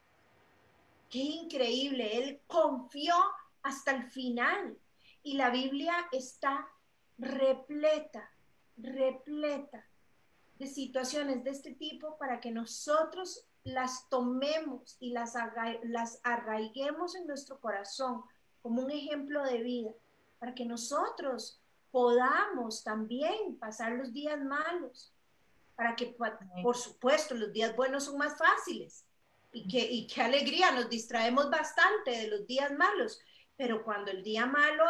Qué increíble, él confió hasta el final. Y la Biblia está repleta, repleta de situaciones de este tipo para que nosotros las tomemos y las, las arraiguemos en nuestro corazón como un ejemplo de vida, para que nosotros podamos también pasar los días malos, para que, por supuesto, los días buenos son más fáciles y que, y qué alegría, nos distraemos bastante de los días malos, pero cuando el día malo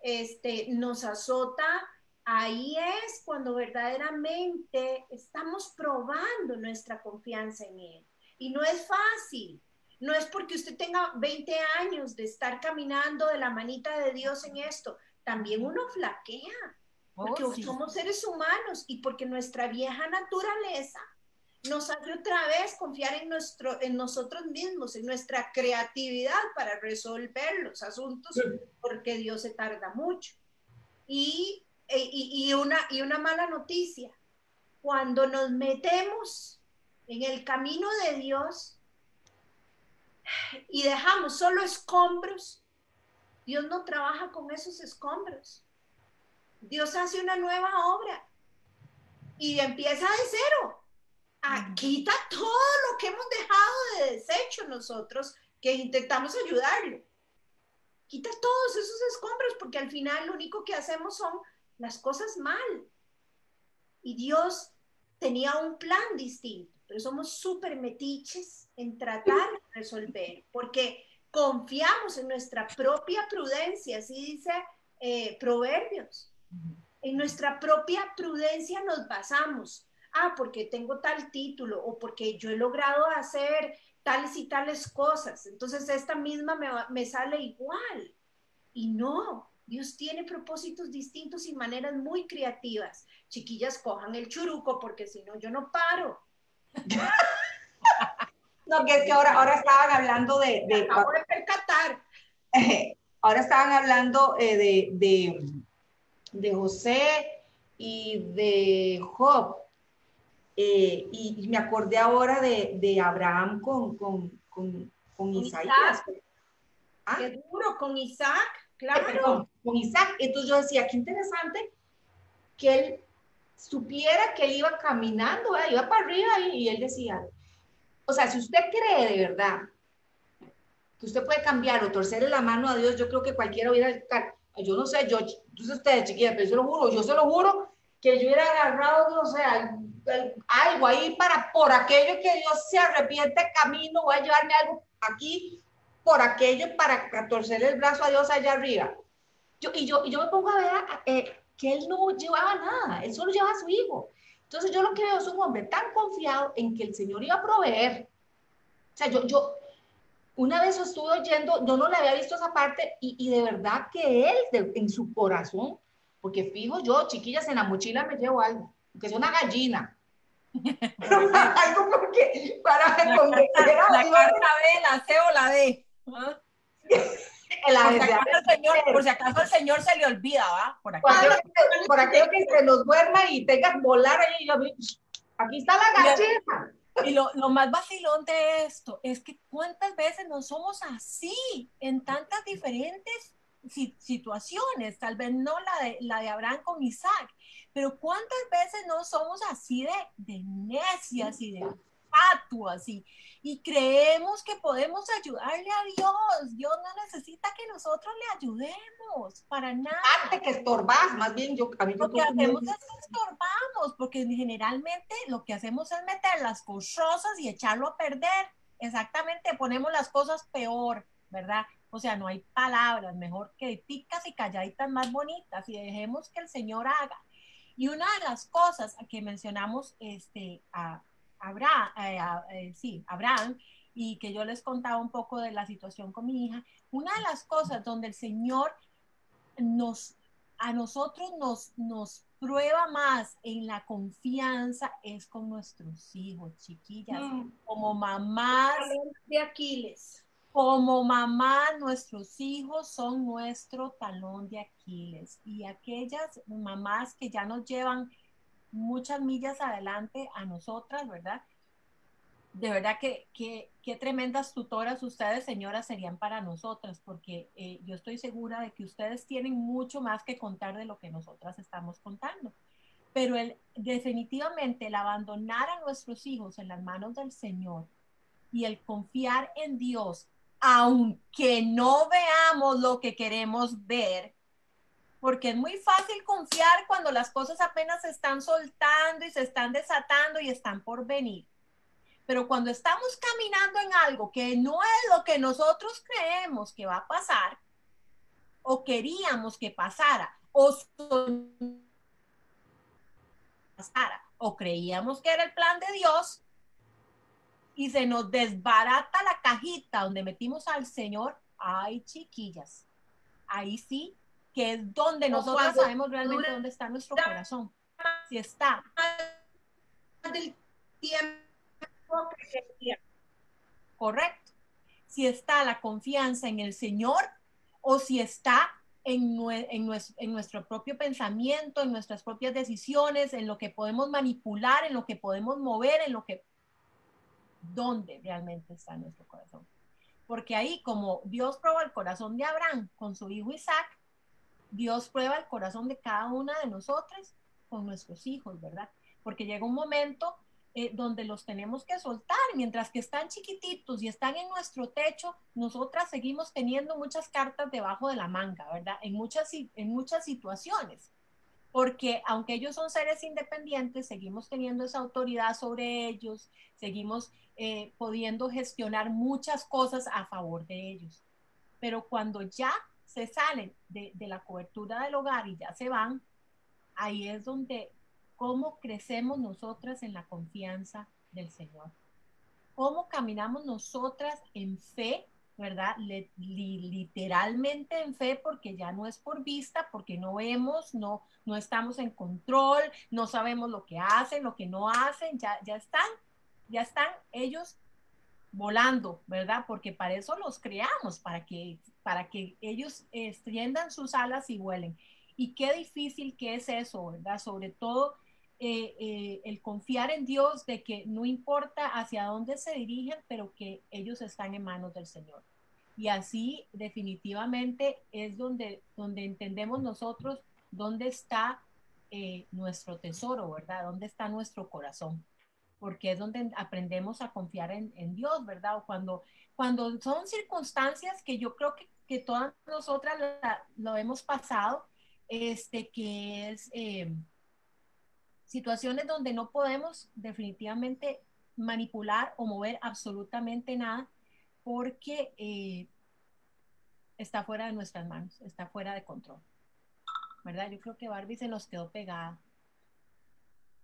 este, nos azota, ahí es cuando verdaderamente estamos probando nuestra confianza en Él. Y no es fácil. No es porque usted tenga 20 años de estar caminando de la manita de Dios en esto también uno flaquea, porque oh, somos seres humanos y porque nuestra vieja naturaleza nos hace otra vez confiar en, nuestro, en nosotros mismos, en nuestra creatividad para resolver los asuntos, porque Dios se tarda mucho. Y, e, y, y, una, y una mala noticia, cuando nos metemos en el camino de Dios y dejamos solo escombros, Dios no trabaja con esos escombros. Dios hace una nueva obra y empieza de cero. Ah, quita todo lo que hemos dejado de desecho nosotros que intentamos ayudarle. Quita todos esos escombros porque al final lo único que hacemos son las cosas mal. Y Dios tenía un plan distinto, pero somos súper metiches en tratar de resolver, porque confiamos en nuestra propia prudencia, así dice eh, Proverbios. En nuestra propia prudencia nos basamos. Ah, porque tengo tal título o porque yo he logrado hacer tales y tales cosas. Entonces esta misma me, me sale igual. Y no, Dios tiene propósitos distintos y maneras muy creativas. Chiquillas, cojan el churuco porque si no, yo no paro. *laughs* No, que es que ahora, ahora estaban hablando de... de ahora percatar. *laughs* ahora estaban hablando eh, de, de, de, José y de Job. Eh, y, me acordé ahora de, de Abraham con, con, con, con Isaías. ¿Ah? Qué duro, con Isaac, claro. con Isaac. Entonces yo decía, qué interesante que él supiera que él iba caminando, iba para arriba y, y él decía, o sea, si usted cree de verdad que usted puede cambiar o torcerle la mano a Dios, yo creo que cualquiera hubiera, yo no sé, yo, sé ustedes chiquillas, pero yo lo juro, yo se lo juro, que yo hubiera agarrado, o sea, algo ahí para, por aquello que Dios se arrepiente camino, voy a llevarme algo aquí, por aquello, para torcerle el brazo a Dios allá arriba. Yo, y, yo, y yo me pongo a ver eh, que él no llevaba nada, él solo llevaba a su hijo. Entonces yo lo que veo es un hombre tan confiado en que el Señor iba a proveer. O sea, yo, yo una vez estuve oyendo, yo no le había visto esa parte y, y de verdad que él en su corazón, porque fijo yo, chiquillas, en la mochila me llevo algo, que es una gallina. *laughs* *laughs* algo porque para convencer a La carta B, la C o la D. ¿Ah? *laughs* por, si acaso el Señor se le olvida, ¿va? Por, aquello, que, se nos duerma y tengas volar ahí. Aquí está la galleta. Y lo, lo, más vacilón de esto es que cuántas veces no somos así en tantas diferentes situaciones, tal vez no la de, la de Abraham con Isaac, pero cuántas veces no somos así de, de necias y de fatuas y, y creemos que podemos ayudarle a Dios. Dios no necesita que nosotros le ayudemos para nada. Antes que estorbas, más bien yo a mí Lo que hacemos es que estorbamos, porque generalmente lo que hacemos es meter las cosas y echarlo a perder. Exactamente, ponemos las cosas peor, ¿verdad? O sea, no hay palabras, mejor que picas y calladitas más bonitas y dejemos que el Señor haga. Y una de las cosas que mencionamos este, a, Abraham, eh, eh, sí, Abraham, y que yo les contaba un poco de la situación con mi hija, una de las cosas donde el Señor nos, a nosotros nos, nos prueba más en la confianza es con nuestros hijos, chiquillas, mm. como mamás. De Aquiles. Como mamá, nuestros hijos son nuestro talón de Aquiles. Y aquellas mamás que ya nos llevan muchas millas adelante a nosotras, ¿verdad? De verdad que, qué tremendas tutoras ustedes, señoras, serían para nosotras, porque eh, yo estoy segura de que ustedes tienen mucho más que contar de lo que nosotras estamos contando. Pero el, definitivamente el abandonar a nuestros hijos en las manos del Señor y el confiar en Dios, aunque no veamos lo que queremos ver, porque es muy fácil confiar cuando las cosas apenas se están soltando y se están desatando y están por venir. Pero cuando estamos caminando en algo que no es lo que nosotros creemos que va a pasar, o queríamos que pasara, o pasara, o creíamos que era el plan de Dios, y se nos desbarata la cajita donde metimos al Señor, ay chiquillas, ahí sí que es donde nosotros sabemos realmente dónde está nuestro corazón. Si está del tiempo correcto. Si está la confianza en el Señor o si está en, en, nuestro, en, nuestro, propio pensamiento, en nuestras propias decisiones, en lo que podemos manipular, en lo que podemos mover, en lo que... ¿Dónde realmente está nuestro corazón? Porque ahí, como Dios probó el corazón de Abraham con su hijo Isaac, Dios prueba el corazón de cada una de nosotras con nuestros hijos, ¿verdad? Porque llega un momento eh, donde los tenemos que soltar, mientras que están chiquititos y están en nuestro techo, nosotras seguimos teniendo muchas cartas debajo de la manga, ¿verdad? En muchas, en muchas situaciones, porque aunque ellos son seres independientes, seguimos teniendo esa autoridad sobre ellos, seguimos eh, pudiendo gestionar muchas cosas a favor de ellos. Pero cuando ya se salen de, la cobertura del hogar y ya se van, ahí es donde cómo crecemos nosotras en la confianza del Señor. Cómo caminamos nosotras en fe, ¿verdad? literalmente en fe, porque ya no es por vista, porque no vemos, no, no estamos en control, no sabemos lo que hacen, lo que no hacen, ya, ya están, ya están ellos volando, ¿verdad? Porque para eso los creamos, para que, para que ellos extiendan sus alas y vuelen. Y qué difícil que es eso, ¿verdad? Sobre todo eh, eh, el confiar en Dios de que no importa hacia dónde se dirigen, pero que ellos están en manos del Señor. Y así definitivamente es donde, donde entendemos nosotros dónde está eh, nuestro tesoro, ¿verdad? ¿Dónde está nuestro corazón? Porque es donde aprendemos a confiar en, Dios, ¿verdad? O cuando, cuando son circunstancias que yo creo que, que todas nosotras lo hemos pasado, este, que es eh, situaciones donde no podemos definitivamente manipular o mover absolutamente nada porque eh, está fuera de nuestras manos, está fuera de control. ¿Verdad? Yo creo que Barbie se nos quedó pegada.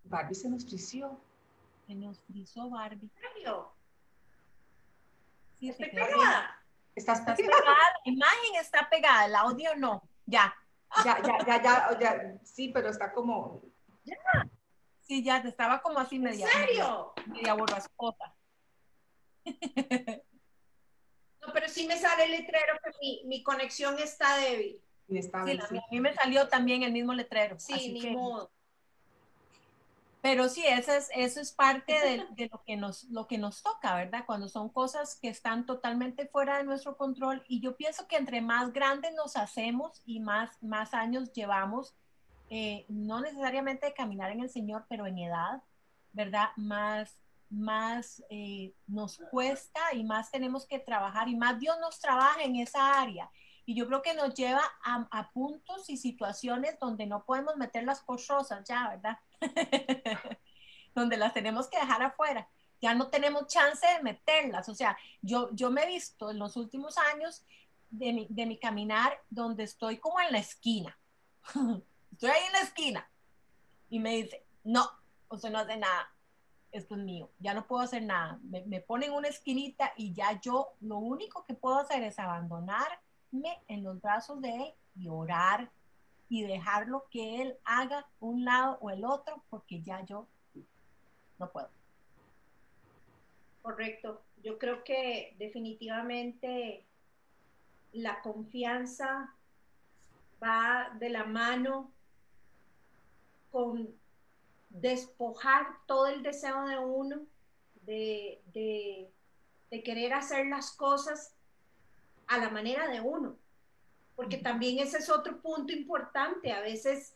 Barbie se nos frició que nos frizó Barbie. Sí, ¿Está pegada? ¿Estás pegada? La imagen está pegada, el audio no. Ya. Ya, ya, ya, ya, ya. Sí, pero está como. Ya. Sí, ya, estaba como así media. ¿En serio? Media, borrascota. *laughs* No, pero sí me sale el letrero que mi, mi conexión está débil. Está sí, a mí me salió también el mismo letrero. Sí, ni modo. Pero sí, eso es, eso es parte de, lo, que nos, lo que nos toca, ¿verdad? Cuando son cosas que están totalmente fuera de nuestro control. Y yo pienso que entre más grandes nos hacemos y más, más años llevamos, eh, no necesariamente de caminar en el Señor, pero en edad, ¿verdad? Más, más eh, nos cuesta y más tenemos que trabajar y más Dios nos trabaja en esa área. Y yo creo que nos lleva a, puntos y situaciones donde no podemos meter las cosas ya, ¿verdad? *laughs* donde las tenemos que dejar afuera. Ya no tenemos chance de meterlas. O sea, yo, yo me he visto en los últimos años de mi, de mi caminar donde estoy como en la esquina. *laughs* estoy ahí en la esquina y me dice, no, usted no hace nada, esto es mío, ya no puedo hacer nada. Me, me ponen una esquinita y ya yo lo único que puedo hacer es abandonarme en los brazos de él y orar y dejarlo que él haga un lado o el otro porque ya yo no puedo. Correcto. Yo creo que definitivamente la confianza va de la mano con despojar todo el deseo de uno de, de, querer hacer las cosas a la manera de uno. Porque también ese es otro punto importante. A veces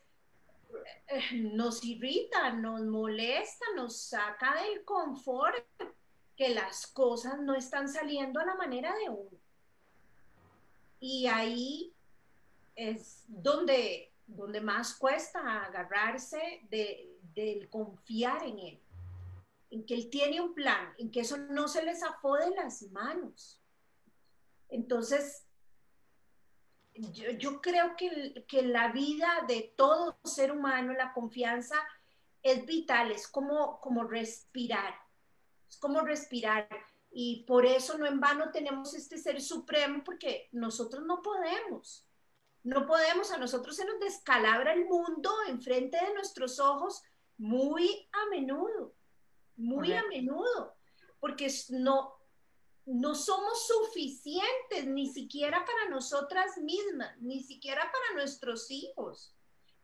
eh, nos irrita, nos molesta, nos saca del confort que las cosas no están saliendo a la manera de uno. Y ahí es donde, donde más cuesta agarrarse de, del confiar en Él, en que Él tiene un plan, en que eso no se les zafó de las manos. Entonces, yo, creo que, que, la vida de todo ser humano, la confianza es vital, es como, como respirar, es como respirar. Y por eso no en vano tenemos este ser supremo, porque nosotros no podemos. No podemos, a nosotros se nos descalabra el mundo enfrente de nuestros ojos muy a menudo, muy a menudo, porque no, no somos suficientes ni siquiera para nosotras mismas, ni siquiera para nuestros hijos,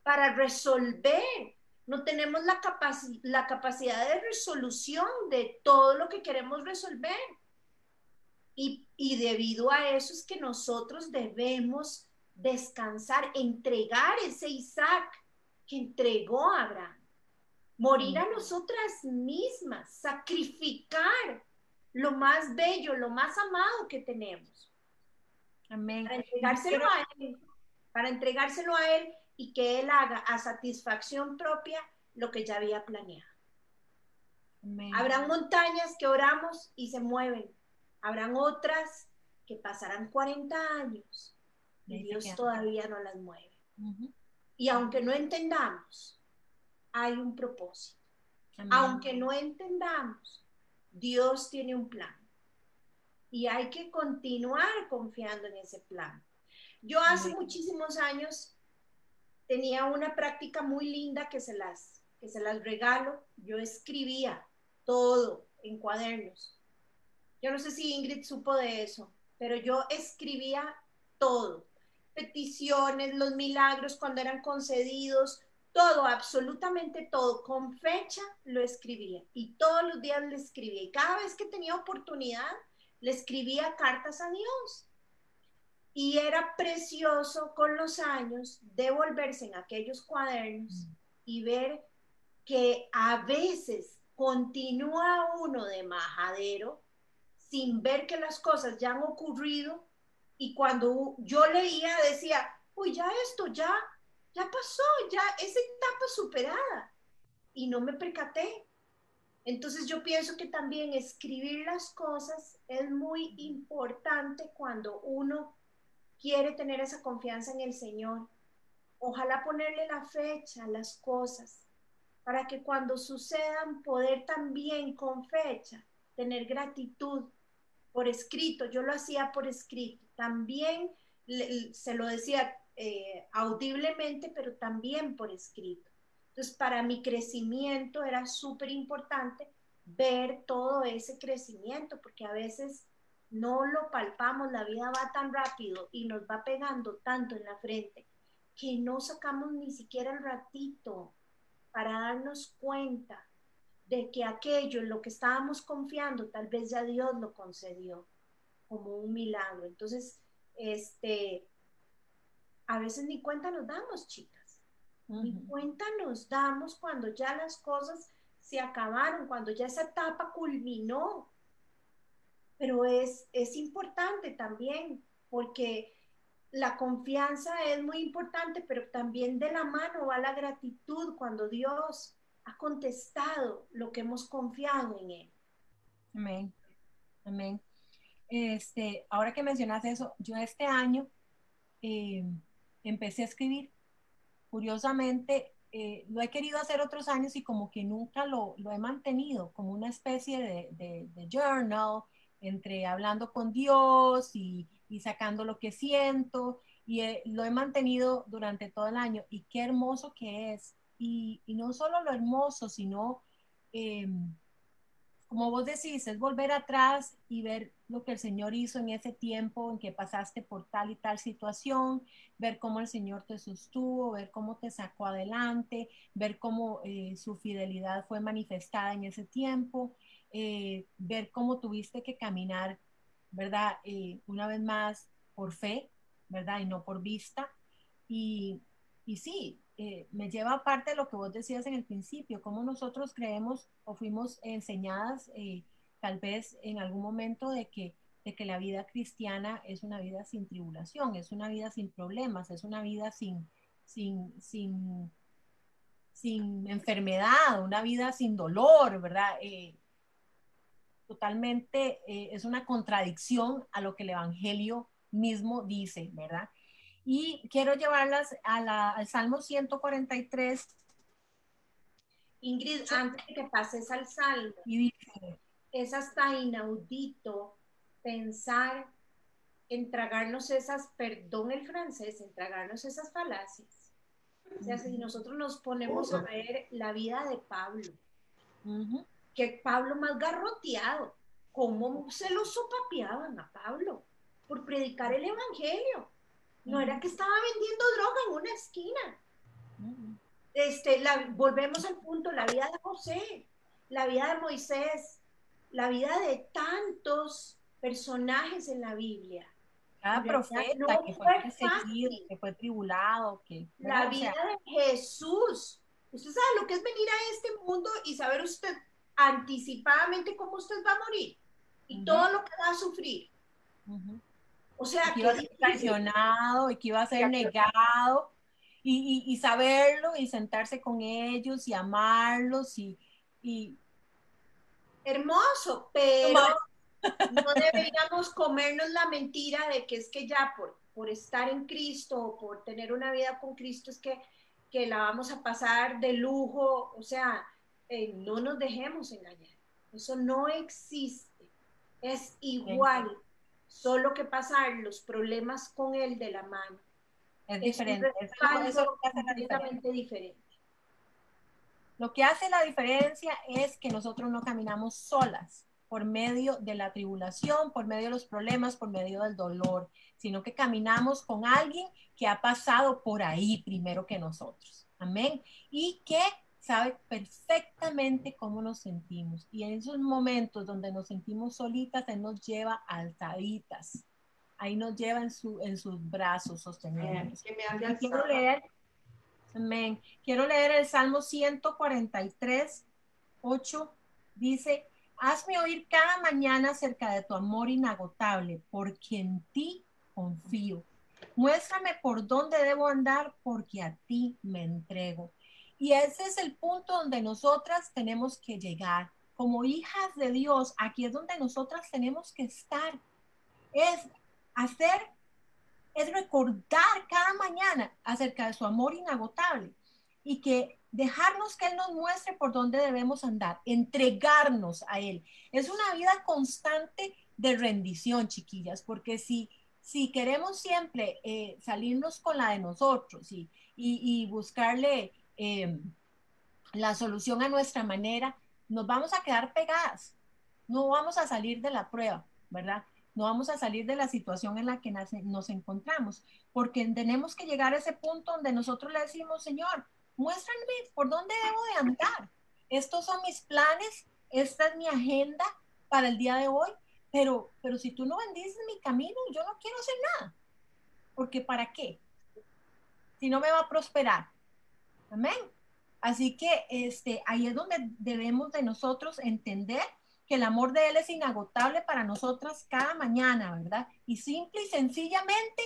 para resolver. No tenemos la, la capacidad de resolución de todo lo que queremos resolver. Y, y debido a eso es que nosotros debemos descansar, entregar ese Isaac que entregó a Abraham morir a nosotras mismas, sacrificar lo más bello, lo más amado que tenemos. Amén. Para entregárselo a Él, para entregárselo a Él y que Él haga a satisfacción propia lo que ya había planeado. Amén. Habrán montañas que oramos y se mueven. Habrán otras que pasarán 40 años y Dios todavía no las mueve. Y aunque no entendamos, hay un propósito. Aunque no entendamos, Dios tiene un plan. Y hay que continuar confiando en ese plan. Yo hace muchísimos años tenía una práctica muy linda que se las, que se las regalo. Yo escribía todo en cuadernos. Yo no sé si Ingrid supo de eso, pero yo escribía todo. Peticiones, los milagros cuando eran concedidos, todo, absolutamente todo, con fecha lo escribía y todos los días le escribía. Y cada vez que tenía oportunidad le escribía cartas a Dios. Y era precioso con los años devolverse en aquellos cuadernos y ver que a veces continúa uno de majadero sin ver que las cosas ya han ocurrido. Y cuando yo leía decía, uy, ya esto ya ya pasó, ya esa etapa superada y no me percaté. Entonces yo pienso que también escribir las cosas es muy importante cuando uno quiere tener esa confianza en el Señor. Ojalá ponerle la fecha a las cosas para que cuando sucedan poder también con fecha tener gratitud por escrito. Yo lo hacía por escrito. También se lo decía, eh, audiblemente, pero también por escrito. Entonces, para mi crecimiento era súper importante ver todo ese crecimiento, porque a veces no lo palpamos, la vida va tan rápido y nos va pegando tanto en la frente que no sacamos ni siquiera el ratito para darnos cuenta de que aquello en lo que estábamos confiando, tal vez ya Dios lo concedió como un milagro. Entonces, este, a veces ni cuenta nos damos, chicas. Ni cuenta nos damos cuando ya las cosas se acabaron, cuando ya esa etapa culminó. Pero es, es importante también, porque la confianza es muy importante, pero también de la mano va la gratitud cuando Dios ha contestado lo que hemos confiado en Él. Amén. Amén. este, ahora que mencionas eso, yo este año eh, empecé a escribir. Curiosamente, eh, lo he querido hacer otros años y como que nunca lo, lo he mantenido, como una especie de, de, journal, entre hablando con Dios y, y sacando lo que siento, y lo he mantenido durante todo el año. Y qué hermoso que es. Y, y no solo lo hermoso, sino... Eh, como vos decís, es volver atrás y ver lo que el Señor hizo en ese tiempo en que pasaste por tal y tal situación, ver cómo el Señor te sostuvo, ver cómo te sacó adelante, ver cómo eh, su fidelidad fue manifestada en ese tiempo, eh, ver cómo tuviste que caminar, ¿verdad? Eh, una vez más por fe, ¿verdad? Y no por vista. Y, y sí, me lleva aparte de lo que vos decías en el principio, cómo nosotros creemos o fuimos enseñadas tal vez en algún momento de que, de que la vida cristiana es una vida sin tribulación, es una vida sin problemas, es una vida sin, sin, sin, sin enfermedad, una vida sin dolor, ¿verdad? Eh, totalmente es una contradicción a lo que el Evangelio mismo dice, ¿verdad? Y quiero llevarlas al Salmo 143. Ingrid, antes de que pases al Salmo, y es hasta inaudito pensar en tragarnos esas, perdón el francés, en tragarnos esas falacias. O sea, si nosotros nos ponemos a ver la vida de Pablo, que Pablo más garroteado, cómo se lo sopapeaban a Pablo por predicar el Evangelio. No era que estaba vendiendo droga en una esquina. Este, la, volvemos al punto, la vida de José, la vida de Moisés, la vida de tantos personajes en la Biblia. Cada profeta que fue perseguido, que fue tribulado, que... La vida de Jesús. Usted sabe lo que es venir a este mundo y saber usted anticipadamente cómo usted va a morir y todo lo que va a sufrir. O sea, que iba a ser traicionado y que iba a ser negado. Y, saberlo y sentarse con ellos y amarlos y, hermoso, pero no deberíamos comernos la mentira de que es que ya por, por estar en Cristo o por tener una vida con Cristo es que, que la vamos a pasar de lujo, o sea, eh, no nos dejemos engañar, eso no existe, es igual solo que pasar los problemas con él de la mano. Es diferente. Es, hace diferente. Lo que hace la diferencia es que nosotros no caminamos solas por medio de la tribulación, por medio de los problemas, por medio del dolor, sino que caminamos con alguien que ha pasado por ahí primero que nosotros. Amén. Y que sabe perfectamente cómo nos sentimos. Y en esos momentos donde nos sentimos solitas, Él nos lleva alzaditas. Ahí nos lleva en, su, en sus brazos sostenidos. Quiero leer, amén. Quiero leer el Salmo 143, 8. Dice, hazme oír cada mañana acerca de tu amor inagotable, porque en ti confío. Muéstrame por dónde debo andar, porque a ti me entrego. Y ese es el punto donde nosotras tenemos que llegar. Como hijas de Dios, aquí es donde nosotras tenemos que estar. Es hacer, es recordar cada mañana acerca de su amor inagotable y que dejarnos que Él nos muestre por dónde debemos andar, entregarnos a Él. Es una vida constante de rendición, chiquillas, porque si, si queremos siempre eh, salirnos con la de nosotros y, y, buscarle Em, la solución a nuestra manera, nos vamos a quedar pegadas, no vamos a salir de la prueba, ¿verdad? No vamos a salir de la situación en la que nos encontramos, porque tenemos que llegar a ese punto donde nosotros le decimos, Señor, muéstrame por dónde debo de andar. Estos son mis planes, esta es mi agenda para el día de hoy, pero, pero si tú no bendices mi camino, yo no quiero hacer nada. Porque ¿para qué? Si no me va a prosperar, Amén. Así que este, ahí es donde debemos de nosotros entender que el amor de Él es inagotable para nosotras cada mañana, ¿verdad? Y simple y sencillamente,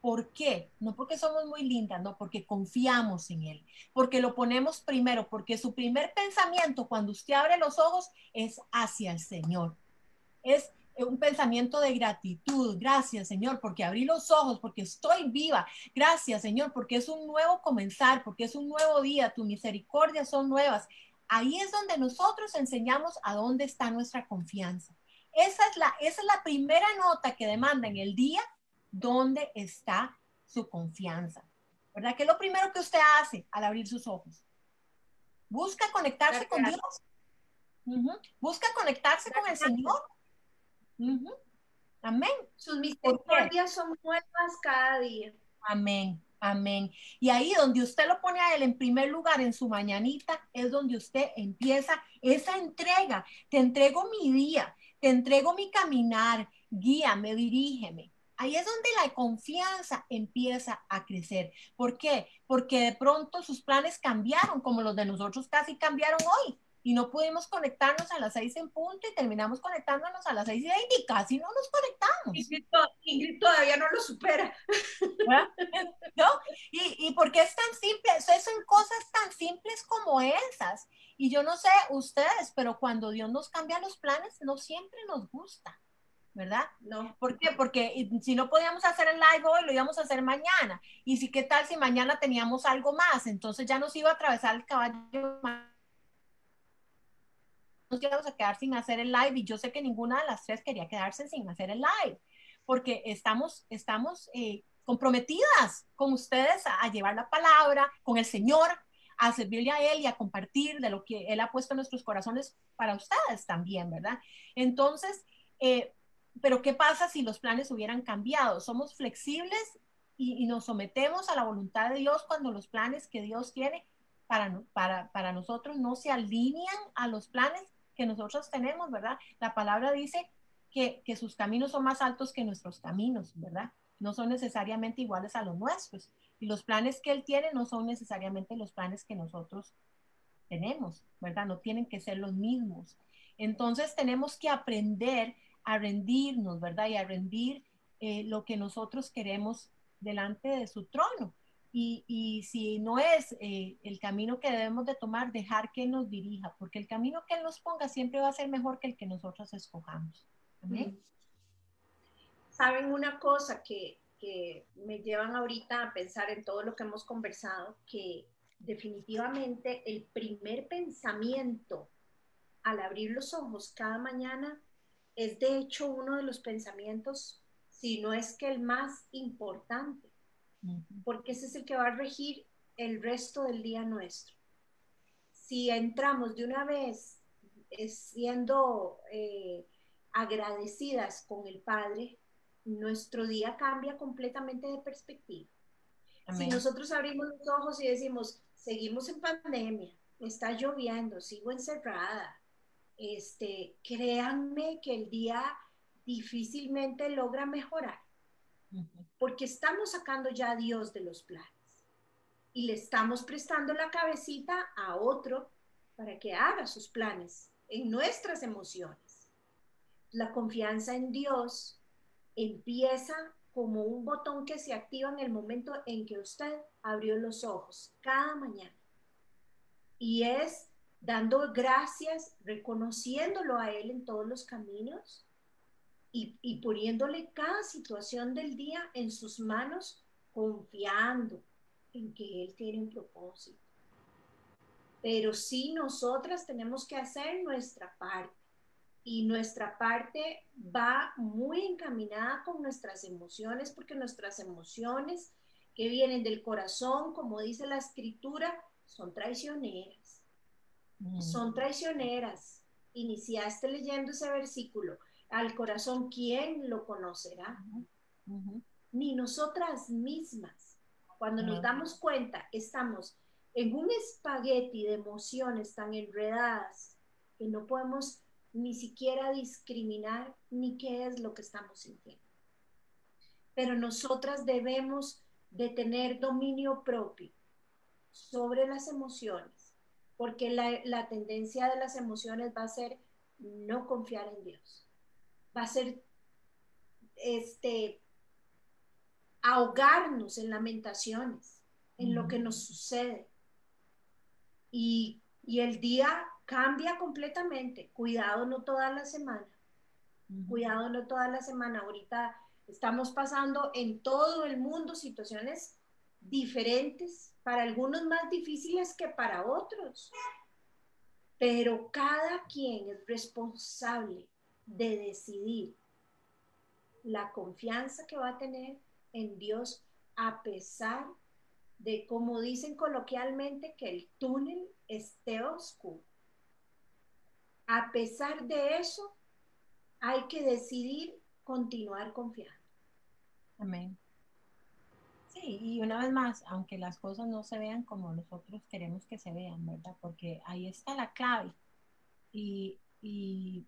¿por qué? No porque somos muy lindas, no, porque confiamos en Él, porque lo ponemos primero, porque su primer pensamiento cuando usted abre los ojos es hacia el Señor. Es un pensamiento de gratitud. Gracias, Señor, porque abrí los ojos, porque estoy viva. Gracias, Señor, porque es un nuevo comenzar, porque es un nuevo día. Tu misericordia son nuevas. Ahí es donde nosotros enseñamos a dónde está nuestra confianza. Esa es la, esa es la primera nota que demanda en el día, dónde está su confianza. ¿Verdad? ¿Qué es lo primero que usted hace al abrir sus ojos? Busca conectarse con Dios. Busca conectarse con el Señor. Amén. Sus misericordias son nuevas cada día. Amén. Amén. Y ahí donde usted lo pone a él en primer lugar en su mañanita, es donde usted empieza esa entrega. Te entrego mi día, te entrego mi caminar, guíame, dirígeme. Ahí es donde la confianza empieza a crecer. ¿Por qué? Porque de pronto sus planes cambiaron, como los de nosotros casi cambiaron hoy. Y no pudimos conectarnos a las seis en punto y terminamos conectándonos a las seis y veinte y casi no nos conectamos. Ingrid, todavía no lo supera. ¿No? ¿Y, ¿Y por qué es tan simple? Eso son cosas tan simples como esas. Y yo no sé ustedes, pero cuando Dios nos cambia los planes, no siempre nos gusta. ¿verdad? No. ¿Por qué? Porque si no podíamos hacer el live hoy, lo íbamos a hacer mañana. Y si, ¿qué tal si mañana teníamos algo más? Entonces ya nos iba a atravesar el caballo. Nos íbamos a quedar sin hacer el live y yo sé que ninguna de las tres quería quedarse sin hacer el live, porque estamos, estamos eh, comprometidas con ustedes a, llevar la palabra, con el Señor, a servirle a Él y a compartir de lo que Él ha puesto en nuestros corazones para ustedes también, ¿verdad? Entonces, eh, pero ¿qué pasa si los planes hubieran cambiado? Somos flexibles y, nos sometemos a la voluntad de Dios cuando los planes que Dios tiene para, para, para nosotros no se alinean a los planes que nosotros tenemos, ¿verdad? La palabra dice que, que sus caminos son más altos que nuestros caminos, ¿verdad? No son necesariamente iguales a los nuestros. Y los planes que Él tiene no son necesariamente los planes que nosotros tenemos, ¿verdad? No tienen que ser los mismos. Entonces tenemos que aprender a rendirnos, ¿verdad? Y a rendir eh, lo que nosotros queremos delante de su trono. Y, si no es eh, el camino que debemos de tomar, dejar que nos dirija, porque el camino que Él nos ponga siempre va a ser mejor que el que nosotros escojamos. Saben una cosa que me llevan ahorita a pensar en todo lo que hemos conversado, que definitivamente el primer pensamiento al abrir los ojos cada mañana es de hecho uno de los pensamientos, si no es que el más importante, porque ese es el que va a regir el resto del día nuestro. Si entramos de una vez siendo eh, agradecidas con el Padre, nuestro día cambia completamente de perspectiva. Si nosotros abrimos los ojos y decimos, seguimos en pandemia, está lloviendo, sigo encerrada, este, créanme que el día difícilmente logra mejorar, porque estamos sacando ya a Dios de los planes y le estamos prestando la cabecita a otro para que haga sus planes en nuestras emociones. La confianza en Dios empieza como un botón que se activa en el momento en que usted abrió los ojos cada mañana. Y es dando gracias, reconociéndolo a Él en todos los caminos y, poniéndole cada situación del día en sus manos, confiando en que Él tiene un propósito. Pero sí nosotras tenemos que hacer nuestra parte y nuestra parte va muy encaminada con nuestras emociones porque nuestras emociones que vienen del corazón, como dice la escritura, son traicioneras son traicioneras. Iniciaste leyendo ese versículo. Al corazón, ¿quién lo conocerá? Ni nosotras mismas. Cuando nos damos cuenta, estamos en un espagueti de emociones tan enredadas que no podemos ni siquiera discriminar ni qué es lo que estamos sintiendo. Pero nosotras debemos de tener dominio propio sobre las emociones porque la, tendencia de las emociones va a ser no confiar en Dios. Va a ser este, ahogarnos en lamentaciones, en lo que nos sucede. Y, y, el día cambia completamente. Cuidado, no toda la semana. Cuidado no toda la semana. Ahorita estamos pasando en todo el mundo situaciones diferentes, para algunos más difíciles que para otros. Pero cada quien es responsable de decidir la confianza que va a tener en Dios a pesar de, como dicen coloquialmente, que el túnel esté oscuro. A pesar de eso, hay que decidir continuar confiando. Amén. Sí, y una vez más, aunque las cosas no se vean como nosotros queremos que se vean, ¿verdad? Porque ahí está la clave. Y, y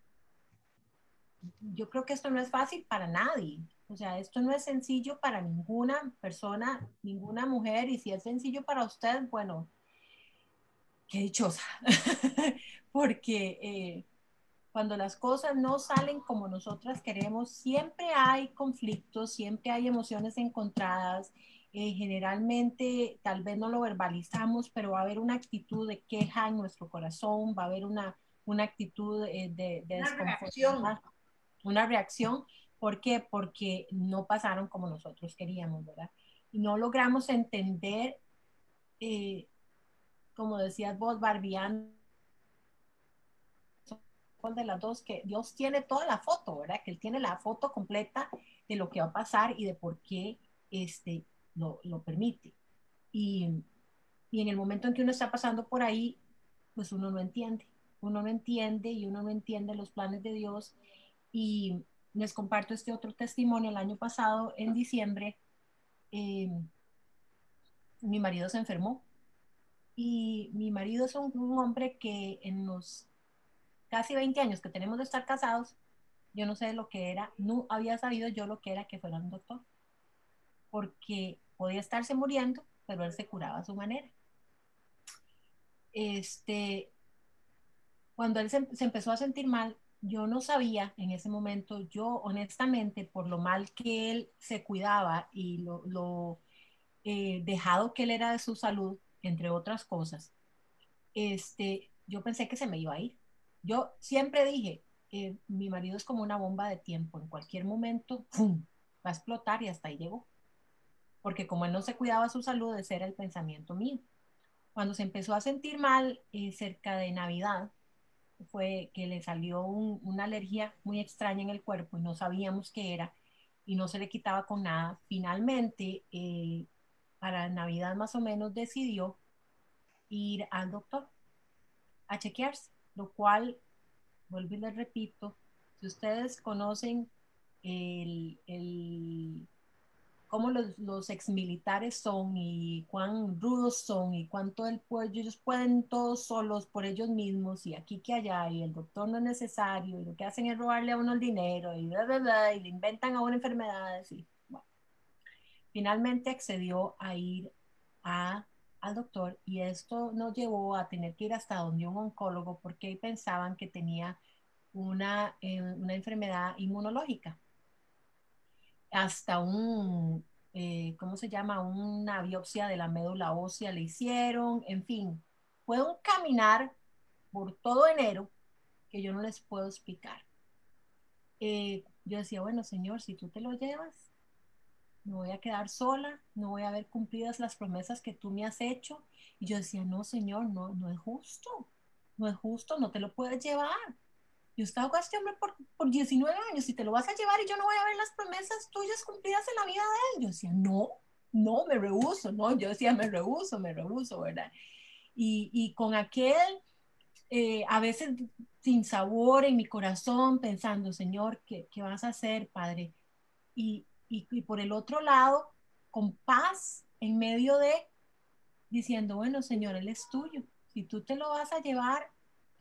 yo creo que esto no es fácil para nadie. O sea, esto no es sencillo para ninguna persona, ninguna mujer. Y si es sencillo para usted, bueno, qué dichosa. *laughs* Porque eh, cuando las cosas no salen como nosotras queremos, siempre hay conflictos, siempre hay emociones encontradas. Eh, generalmente tal vez no lo verbalizamos, pero va a haber una actitud de queja en nuestro corazón, va a haber una, una actitud eh, de, de una reacción. ¿Por qué? Porque no pasaron como nosotros queríamos, ¿verdad? Y no logramos entender, eh, como decías vos, Barbián, de las dos, que Dios tiene toda la foto, ¿verdad? Que Él tiene la foto completa de lo que va a pasar y de por qué este, lo, lo permite. Y, y en el momento en que uno está pasando por ahí, pues uno no entiende. Uno no entiende y uno no entiende los planes de Dios y les comparto este otro testimonio. El año pasado, en diciembre, eh, mi marido se enfermó. Y mi marido es un, hombre que en los casi 20 años que tenemos de estar casados, yo no sé lo que era, no había sabido yo lo que era que fuera un doctor. Porque podía estarse muriendo, pero él se curaba a su manera. Este, cuando él se empezó a sentir mal, yo no sabía en ese momento, yo honestamente, por lo mal que él se cuidaba y lo, eh, dejado que él era de su salud, entre otras cosas, este, yo pensé que se me iba a ir. Yo siempre dije, eh, mi marido es como una bomba de tiempo, en cualquier momento, va a explotar y hasta ahí llegó. Porque como él no se cuidaba su salud, ese era el pensamiento mío. Cuando se empezó a sentir mal eh, cerca de Navidad, fue que le salió una alergia muy extraña en el cuerpo y no sabíamos qué era y no se le quitaba con nada. Finalmente, eh, para Navidad más o menos decidió ir al doctor a chequearse, lo cual, vuelvo y les repito, si ustedes conocen el, el cómo los, los exmilitares son y cuán rudos son y cuánto el pueblo, ellos pueden todos solos por ellos mismos y aquí que allá y el doctor no es necesario y lo que hacen es robarle a uno el dinero y bla, bla, bla, y le inventan a uno enfermedades y bueno. Finalmente accedió a ir a, al doctor y esto nos llevó a tener que ir hasta donde un oncólogo porque pensaban que tenía una, eh, una enfermedad inmunológica hasta un, eh, ¿cómo se llama? Una biopsia de la médula ósea le hicieron, en fin, fue un caminar por todo enero que yo no les puedo explicar. Eh, yo decía, bueno, Señor, si tú te lo llevas, me voy a quedar sola, no voy a ver cumplidas las promesas que tú me has hecho. Y yo decía, no, Señor, no, no es justo, no es justo, no te lo puedes llevar yo estaba con este hombre por, por 19 años y te lo vas a llevar y yo no voy a ver las promesas tuyas cumplidas en la vida de él. Yo decía, no, no, me rehuso, no, yo decía, me rehuso, me rehuso, ¿verdad? Y, y con aquel, eh, a veces sin sabor en mi corazón, pensando, Señor, ¿qué, qué vas a hacer, Padre? Y, y, y por el otro lado, con paz en medio de, diciendo, bueno, Señor, Él es tuyo. Si tú te lo vas a llevar,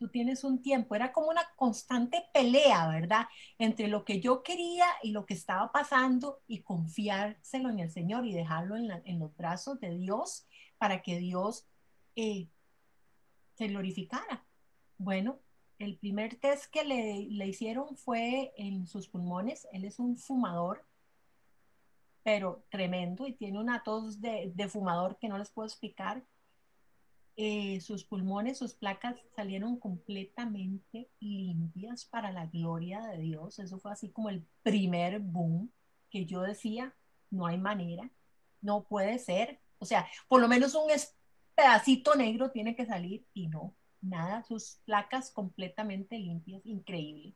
tú tienes un tiempo, era como una constante pelea, ¿verdad? Entre lo que yo quería y lo que estaba pasando y confiárselo en el Señor y dejarlo en, los brazos de Dios para que Dios eh, se glorificara. Bueno, el primer test que le, le, hicieron fue en sus pulmones, él es un fumador, pero tremendo y tiene una tos de, de fumador que no les puedo explicar eh, sus pulmones, sus placas salieron completamente limpias para la gloria de Dios. Eso fue así como el primer boom que yo decía, no hay manera, no puede ser. O sea, por lo menos un pedacito negro tiene que salir y no, nada, sus placas completamente limpias, increíble.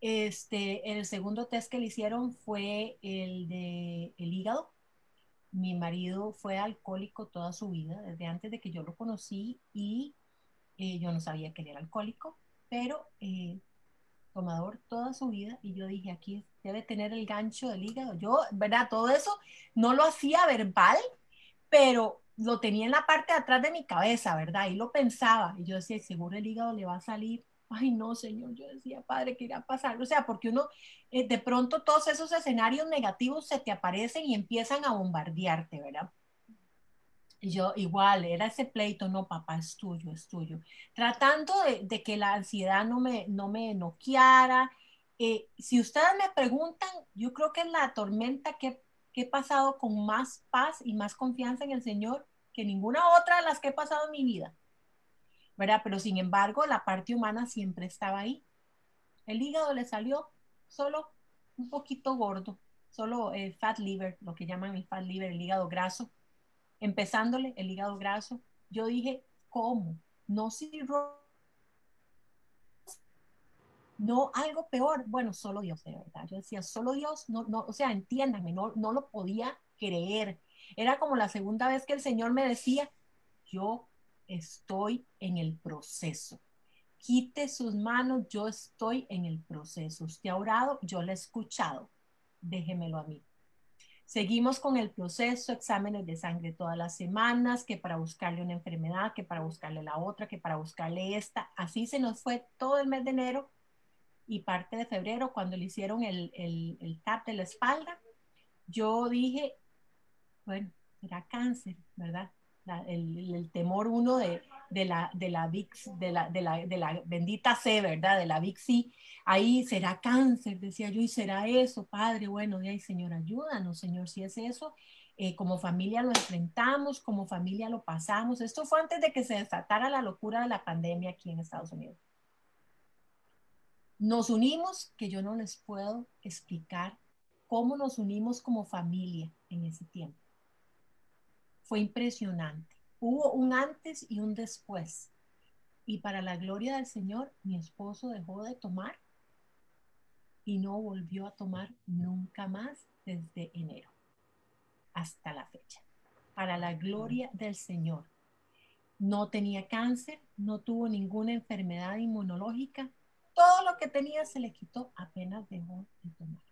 Este, el segundo test que le hicieron fue el de el hígado. Mi marido fue alcohólico toda su vida, desde antes de que yo lo conocí y eh, yo no sabía que él era alcohólico, pero eh, tomador toda su vida y yo dije, aquí debe tener el gancho del hígado. Yo, ¿verdad? Todo eso no lo hacía verbal, pero lo tenía en la parte de atrás de mi cabeza, ¿verdad? Y lo pensaba y yo decía, seguro el hígado le va a salir ay no, Señor, yo decía, Padre, ¿qué irá a pasar? O sea, porque uno, eh, de pronto todos esos escenarios negativos se te aparecen y empiezan a bombardearte, ¿verdad? Yo igual, era ese pleito, no, papá, es tuyo, es tuyo. Tratando de, que la ansiedad no me, no me noqueara. Eh, si ustedes me preguntan, yo creo que es la tormenta que, que he pasado con más paz y más confianza en el Señor que ninguna otra de las que he pasado en mi vida. Pero sin embargo, la parte humana siempre estaba ahí. El hígado le salió solo un poquito gordo, solo el fat liver, lo que llaman el fat liver, el hígado graso. Empezándole el hígado graso, yo dije, ¿cómo? No sirvo no algo peor, bueno, solo Dios, de verdad. Yo decía, solo Dios, no, no, o sea, entiéndame, no, no lo podía creer. Era como la segunda vez que el Señor me decía, yo estoy en el proceso. Quite sus manos, yo estoy en el proceso. Usted ha orado, yo le he escuchado. Déjemelo a mí. Seguimos con el proceso, exámenes de sangre todas las semanas, que para buscarle una enfermedad, que para buscarle la otra, que para buscarle esta. Así se nos fue todo el mes de enero y parte de febrero cuando le hicieron el, el, el tap de la espalda. Yo dije, bueno, será cáncer, ¿verdad? El, temor uno de, la, de, la, la, de, la, bendita C, ¿verdad? De la C. Ahí será cáncer, decía yo, y será eso, Padre. Bueno, de ahí, Señor, ayúdanos, Señor, si es eso. Eh, como familia lo enfrentamos, como familia lo pasamos. Esto fue antes de que se desatara la locura de la pandemia aquí en Estados Unidos. Nos unimos, que yo no les puedo explicar cómo nos unimos como familia en ese tiempo fue impresionante. Hubo un antes y un después. Y para la gloria del Señor, mi esposo dejó de tomar y no volvió a tomar nunca más desde enero hasta la fecha. Para la gloria del Señor. No tenía cáncer, no tuvo ninguna enfermedad inmunológica. Todo lo que tenía se le quitó apenas dejó de tomar.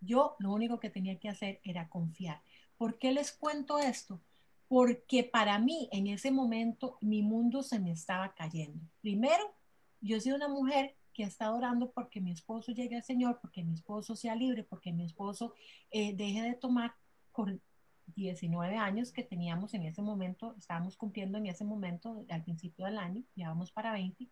Yo lo único que tenía que hacer era confiar. ¿Por qué les cuento esto? Porque para mí en ese momento mi mundo se me estaba cayendo. Primero, yo soy una mujer que está orando porque mi esposo llegue al Señor, porque mi esposo sea libre, porque mi esposo eh, deje de tomar con 19 años que teníamos en ese momento, estábamos cumpliendo en ese momento al principio del año, ya vamos para 20,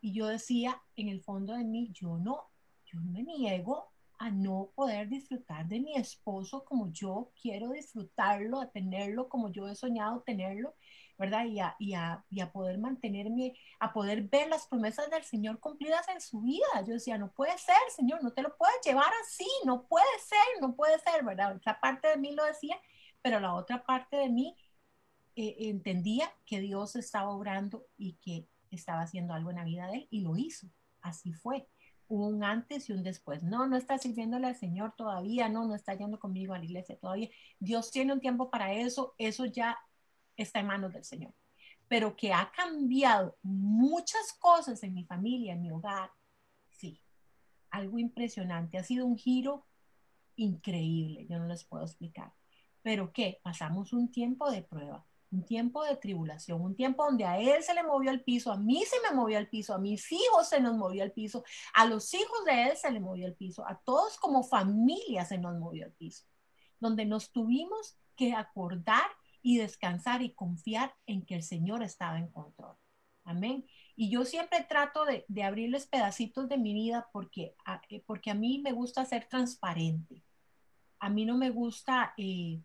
y yo decía en el fondo de mí, yo no, yo no me niego a no poder disfrutar de mi esposo como yo quiero disfrutarlo, a tenerlo como yo he soñado tenerlo, ¿verdad? Y a, y a, y a poder mantenerme, a poder ver las promesas del Señor cumplidas en su vida. Yo decía, no puede ser, Señor, no te lo puedes llevar así, no puede ser, no puede ser, ¿verdad? Otra parte de mí lo decía, pero la otra parte de mí eh, entendía que Dios estaba obrando y que estaba haciendo algo en la vida de él y lo hizo. Así fue un antes y un después. No, no está sirviéndole al Señor todavía, no, no está yendo conmigo a la iglesia todavía. Dios tiene un tiempo para eso, eso ya está en manos del Señor. Pero que ha cambiado muchas cosas en mi familia, en mi hogar, sí, algo impresionante. Ha sido un giro increíble, yo no les puedo explicar. Pero que pasamos un tiempo de prueba un tiempo de tribulación, un tiempo donde a él se le movió el piso, a mí se me movió el piso, a mis hijos se nos movió el piso, a los hijos de él se le movió el piso, a todos como familia se nos movió el piso, donde nos tuvimos que acordar y descansar y confiar en que el Señor estaba en control. Amén. Y yo siempre trato de, abrirles pedacitos de mi vida porque a, eh, porque a mí me gusta ser transparente. A mí no me gusta... Eh,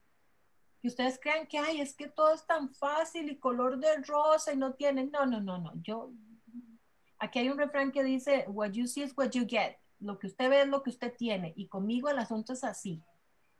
que ustedes crean que, ay, es que todo es tan fácil y color de rosa y no tienen, no, no, no, no, yo, aquí hay un refrán que dice, what you see is what you get, lo que usted ve es lo que usted tiene y conmigo el asunto es así.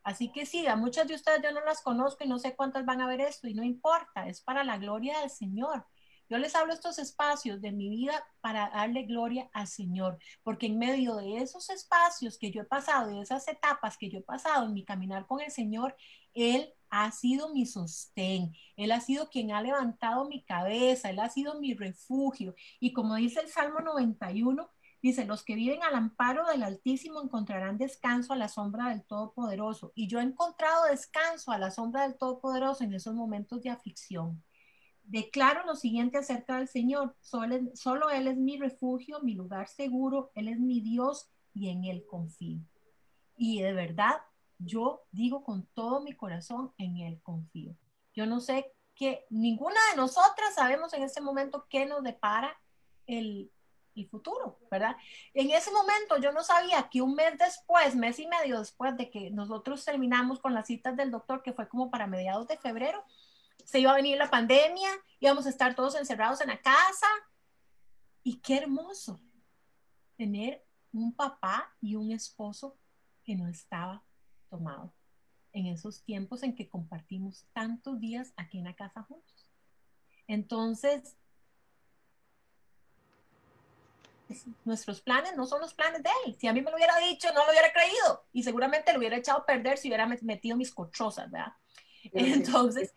Así que sí, a muchas de ustedes yo no las conozco y no sé cuántas van a ver esto y no importa, es para la gloria del Señor. Yo les hablo estos espacios de mi vida para darle gloria al Señor, porque en medio de esos espacios que yo he pasado, de esas etapas que yo he pasado en mi caminar con el Señor, Él ha sido mi sostén, Él ha sido quien ha levantado mi cabeza, Él ha sido mi refugio. Y como dice el Salmo 91, dice, los que viven al amparo del Altísimo encontrarán descanso a la sombra del Todopoderoso. Y yo he encontrado descanso a la sombra del Todopoderoso en esos momentos de aflicción declaro lo siguiente acerca del Señor. Solo, Él es mi refugio, mi lugar seguro, Él es mi Dios y en Él confío. Y de verdad, yo digo con todo mi corazón, en Él confío. Yo no sé que ninguna de nosotras sabemos en este momento qué nos depara el, el futuro, ¿verdad? En ese momento yo no sabía que un mes después, mes y medio después de que nosotros terminamos con las citas del doctor, que fue como para mediados de febrero, se iba a venir la pandemia, íbamos a estar todos encerrados en la casa. Y qué hermoso tener un papá y un esposo que no estaba tomado en esos tiempos en que compartimos tantos días aquí en la casa juntos. Entonces, nuestros planes no son los planes de él. Si a mí me lo hubiera dicho, no lo hubiera creído y seguramente lo hubiera echado a perder si hubiera metido mis cochosas, ¿verdad? Entonces,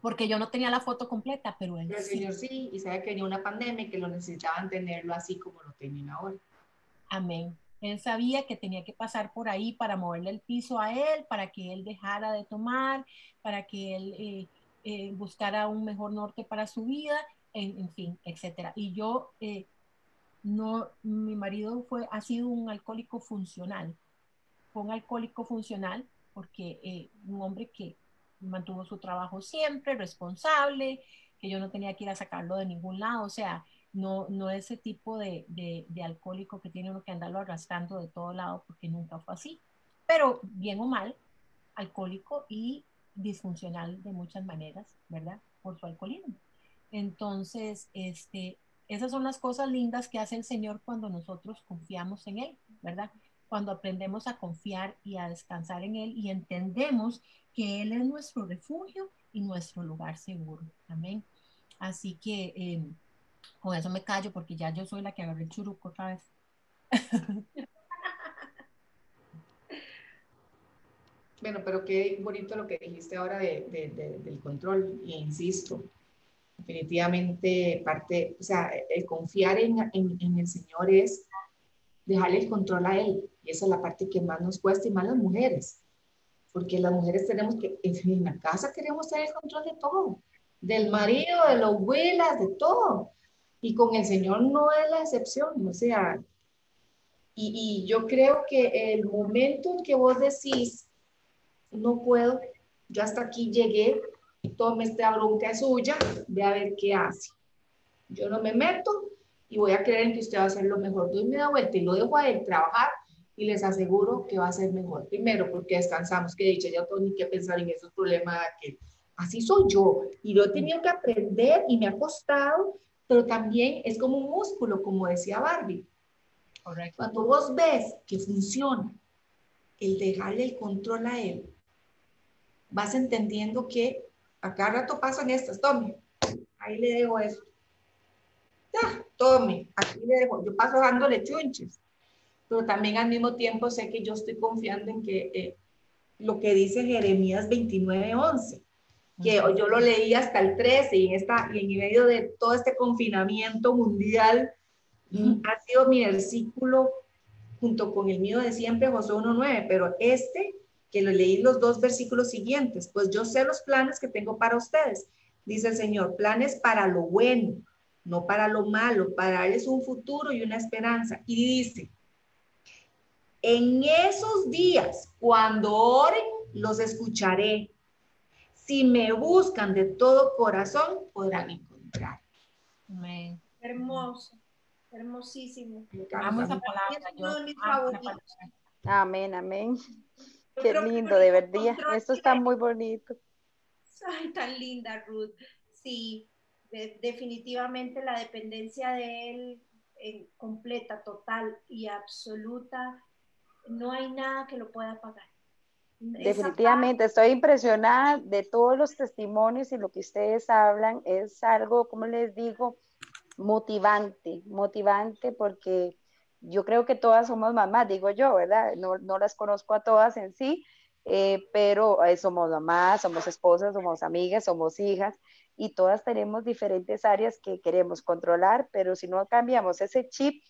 porque yo no tenía la foto completa, pero él el señor sí, y sabe que venía una pandemia y que lo necesitaban tenerlo así como lo tenían ahora. Amén. Él sabía que tenía que pasar por ahí para moverle el piso a él, para que él dejara de tomar, para que él eh, eh, buscara un mejor norte para su vida, en, fin, etcétera. Y yo, eh, no, mi marido fue, ha sido un alcohólico funcional, un alcohólico funcional porque un hombre que mantuvo su trabajo siempre, responsable, que yo no tenía que ir a sacarlo de ningún lado, o sea, no, no ese tipo de, de, alcohólico que tiene uno que andarlo arrastrando de todo lado, porque nunca fue así, pero bien o mal, alcohólico y disfuncional de muchas maneras, ¿verdad? Por su alcoholismo. Entonces, este, esas son las cosas lindas que hace el Señor cuando nosotros confiamos en Él, ¿verdad? cuando aprendemos a confiar y a descansar en Él y entendemos que Él es nuestro refugio y nuestro lugar seguro. Amén. Así que em, con eso me callo porque ya yo soy la que agarré el churuco otra vez. *laughs* Bueno, pero qué bonito lo que dijiste ahora del control, e insisto, definitivamente parte, o sea, el confiar en, en el Señor es dejarle el control a Él. Y esa es la parte que más nos cuesta y más las mujeres. Porque las mujeres tenemos que, en la casa queremos tener el control de todo. Del marido, de las abuelas, de todo. Y con el Señor no es la excepción. O sea, y, y yo creo que el momento en que vos decís, no puedo, yo hasta aquí llegué, tome esta bronca suya, ve a ver qué hace. Yo no me meto y voy a creer en que usted va a hacer lo mejor. Doy me da vuelta y lo dejo a él trabajar y les aseguro que va a ser mejor. Primero, porque descansamos, que de hecho ya tengo ni que pensar en esos problemas que así soy yo y lo he tenido que aprender y me ha costado, pero también es como un músculo, como decía Barbie. Correcto. Cuando vos ves que funciona el dejarle el control a él, vas entendiendo que a cada rato pasan estas, tome, ahí le dejo eso. Ya, tome, aquí le dejo, yo paso dándole chunches pero también al mismo tiempo sé que yo estoy confiando en que eh, lo que dice Jeremías 29:11, que yo lo leí hasta el 13 y en, esta, y en medio de todo este confinamiento mundial ha sido mi versículo junto con el mío de siempre, José 1.9, pero este que lo leí los dos versículos siguientes, pues yo sé los planes que tengo para ustedes, dice el Señor, planes para lo bueno, no para lo malo, para darles un futuro y una esperanza. Y dice, en esos días, cuando oren, los escucharé. Si me buscan de todo corazón, podrán encontrar. Amén. Hermoso, hermosísimo. Vamos a palabra. Amén, amén. Qué lindo, de verdad. Esto está muy bonito. Ay, tan linda, Ruth. Sí, definitivamente la dependencia de él en completa, total y absoluta, no hay nada que lo pueda pagar. Definitivamente, estoy impresionada de todos los testimonios y lo que ustedes hablan. Es algo, como les digo, motivante, motivante porque yo creo que todas somos mamás, digo yo, ¿verdad? No, no las conozco a todas en sí, eh, pero eh, somos mamás, somos esposas, somos amigas, somos hijas y todas tenemos diferentes áreas que queremos controlar, pero si no cambiamos ese chip,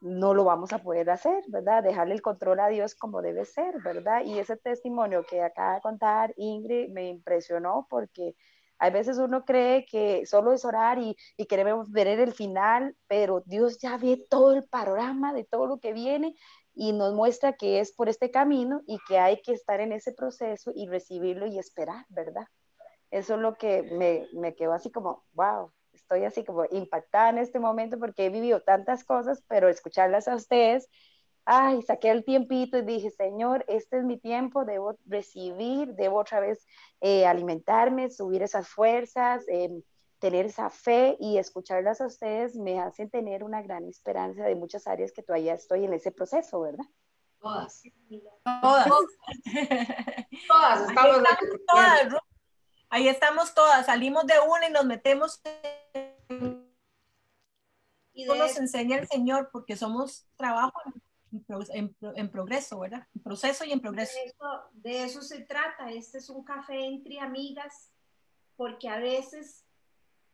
no lo vamos a poder hacer, ¿verdad? Dejarle el control a Dios como debe ser, ¿verdad? Y ese testimonio que acaba de contar Ingrid me impresionó porque a veces uno cree que solo es orar y, y queremos ver el final, pero Dios ya ve todo el panorama de todo lo que viene y nos muestra que es por este camino y que hay que estar en ese proceso y recibirlo y esperar, ¿verdad? Eso es lo que me, me quedó así como, wow, estoy así como impactada en este momento porque he vivido tantas cosas, pero escucharlas a ustedes, ay, saqué el tiempito y dije, Señor, este es mi tiempo, debo recibir, debo otra vez eh, alimentarme, subir esas fuerzas, em, tener esa fe y escucharlas a ustedes me hacen tener una gran esperanza de muchas áreas que todavía estoy en ese proceso, ¿verdad? Todas. Todas. Todas, estamos todas, Ahí estamos todas, salimos de una y nos metemos y nos enseña el Señor porque somos trabajo en, progreso, ¿verdad? En proceso y en progreso. De eso, de eso se trata. Este es un café entre amigas porque a veces,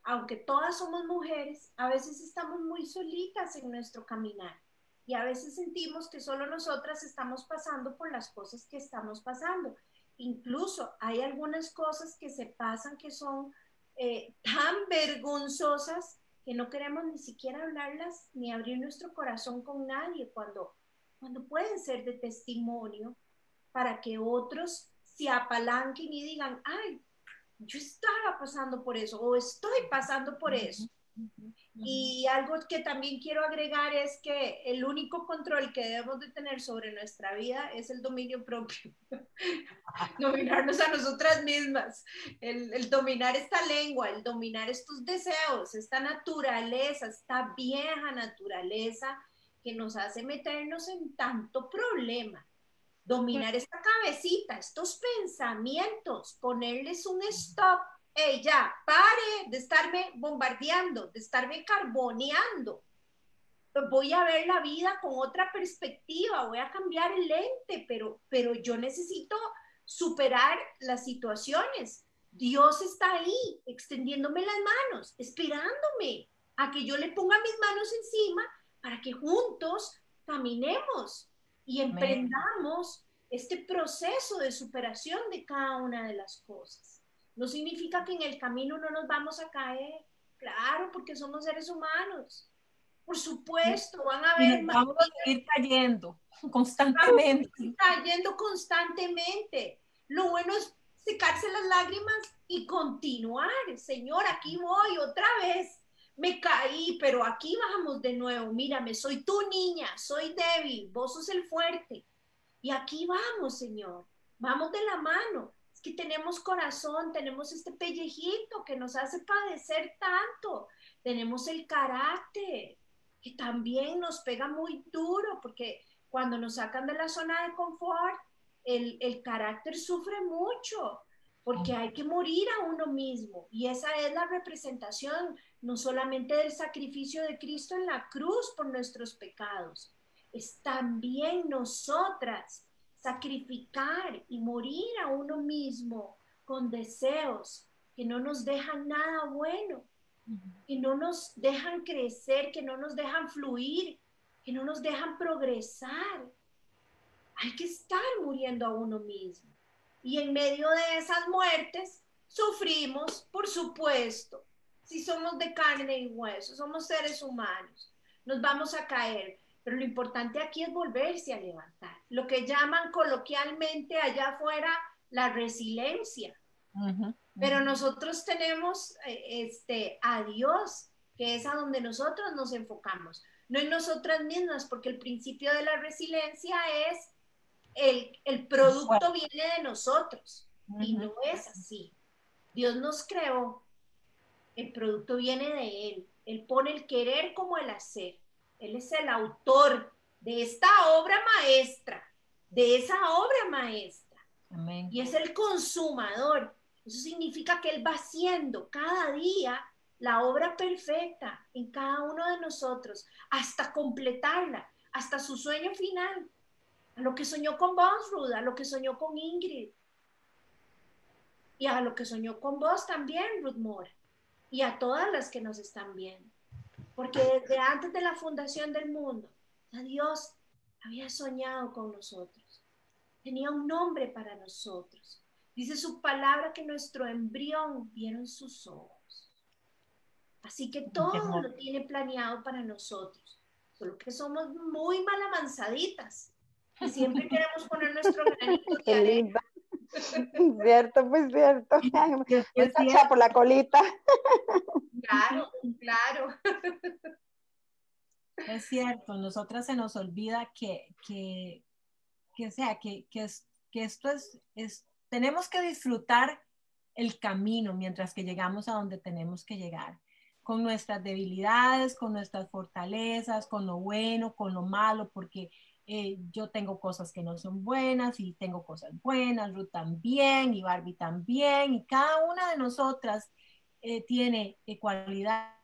aunque todas somos mujeres, a veces estamos muy solitas en nuestro caminar y a veces sentimos que solo nosotras estamos pasando por las cosas que estamos pasando incluso hay algunas cosas que se pasan que son eh, *laughs* tan vergonzosas que no queremos ni siquiera hablarlas ni abrir nuestro corazón con nadie cuando, cuando pueden ser de testimonio para que otros se apalanquen y digan, ay, yo estaba pasando por eso o estoy pasando por eso. Y algo que también quiero agregar es que el único control que debemos de tener sobre nuestra vida es el dominio propio. *laughs* Dominarnos a nosotras mismas, el, el, dominar esta lengua, el dominar estos deseos, esta naturaleza, esta vieja naturaleza que nos hace meternos en tanto problema. Dominar esta cabecita, estos pensamientos, ponerles un stop hey, ya, pare de estarme bombardeando, de estarme carboneando. Voy a ver la vida con otra perspectiva, voy a cambiar el lente, pero, pero yo necesito superar las situaciones. Dios está ahí, extendiéndome las manos, esperándome a que yo le ponga mis manos encima para que juntos caminemos y emprendamos este proceso de superación de cada una de las cosas. No significa que en el camino no nos vamos a caer. Claro, porque somos seres humanos. Por supuesto, van a ver. Vamos a ir cayendo *laughs* constantemente. cayendo constantemente. Lo bueno es secarse las lágrimas y continuar. Señor, aquí voy otra vez. Me caí, pero aquí vamos de nuevo. Mírame, soy tu niña, soy débil, vos sos el fuerte. Y aquí vamos, Señor. Vamos de la mano que tenemos corazón, tenemos este pellejito que nos hace padecer tanto, tenemos el carácter que también nos pega muy duro porque cuando nos sacan de la zona de confort, el, el carácter sufre mucho porque hay que morir a uno mismo. Y esa es la representación no solamente del sacrificio de Cristo en la cruz por nuestros pecados, es también nosotras sacrificar y morir a uno mismo con deseos que no nos dejan nada bueno, que no nos dejan crecer, que no nos dejan fluir, que no nos dejan progresar. Hay que estar muriendo a uno mismo. Y en medio de esas muertes sufrimos, por supuesto. Si somos de carne y hueso, somos seres humanos, nos vamos a caer, pero lo importante aquí es volverse a levantar, lo que llaman coloquialmente allá afuera la resiliencia. Pero nosotros tenemos eh, este, a Dios, que es a donde nosotros nos enfocamos, no en nosotras mismas, porque el principio de la resiliencia es el, el producto viene de nosotros y no es así. Dios nos creó, el producto viene de Él. Él pone el querer como el hacer. Él es el autor de esta obra maestra, de esa obra maestra. Y es el consumador. Eso significa que Él va haciendo cada día la obra perfecta en cada uno de nosotros hasta completarla, hasta su sueño final. A lo que soñó con vos, Ruda, a lo que soñó con Ingrid. Y a lo que soñó con vos también, Ruth Moore. Y a todas las que nos están viendo. Porque desde antes de la fundación del mundo, Dios había soñado con nosotros. Tenía un nombre para nosotros. Dice su palabra que nuestro embrión vieron sus ojos. Así que todo lo tiene planeado para nosotros. Solo que somos muy mal avanzaditas. Y siempre *laughs* queremos poner nuestro granito de arena. *laughs* Cierto, pues cierto. *laughs* Está por la colita. Claro, *laughs* claro. Es cierto, nosotras se nos olvida que, que, que sea, que, que, es, que esto es, es, tenemos que disfrutar el camino mientras que llegamos a donde tenemos que llegar, con nuestras debilidades, con nuestras fortalezas, con lo bueno, con lo malo, porque eh, yo tengo cosas que no son buenas y tengo cosas buenas, Ruth también y Barbie también, y cada una de nosotras eh, tiene eh, cualidades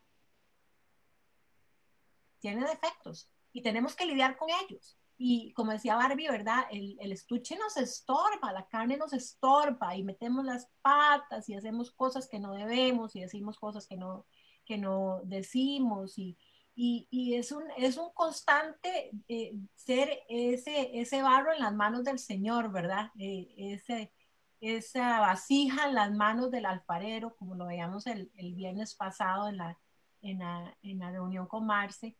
tiene defectos y tenemos que lidiar con ellos. Y como decía Barbie, ¿verdad? El, el, estuche nos estorba, la carne nos estorba y metemos las patas y hacemos cosas que no debemos y decimos cosas que no, que no decimos y, y, y es, un, es un constante eh, ser ese, ese barro en las manos del Señor, ¿verdad? Eh, ese, esa vasija en las manos del alfarero, como lo veíamos el, el viernes pasado en la, en la, en la reunión con Marce,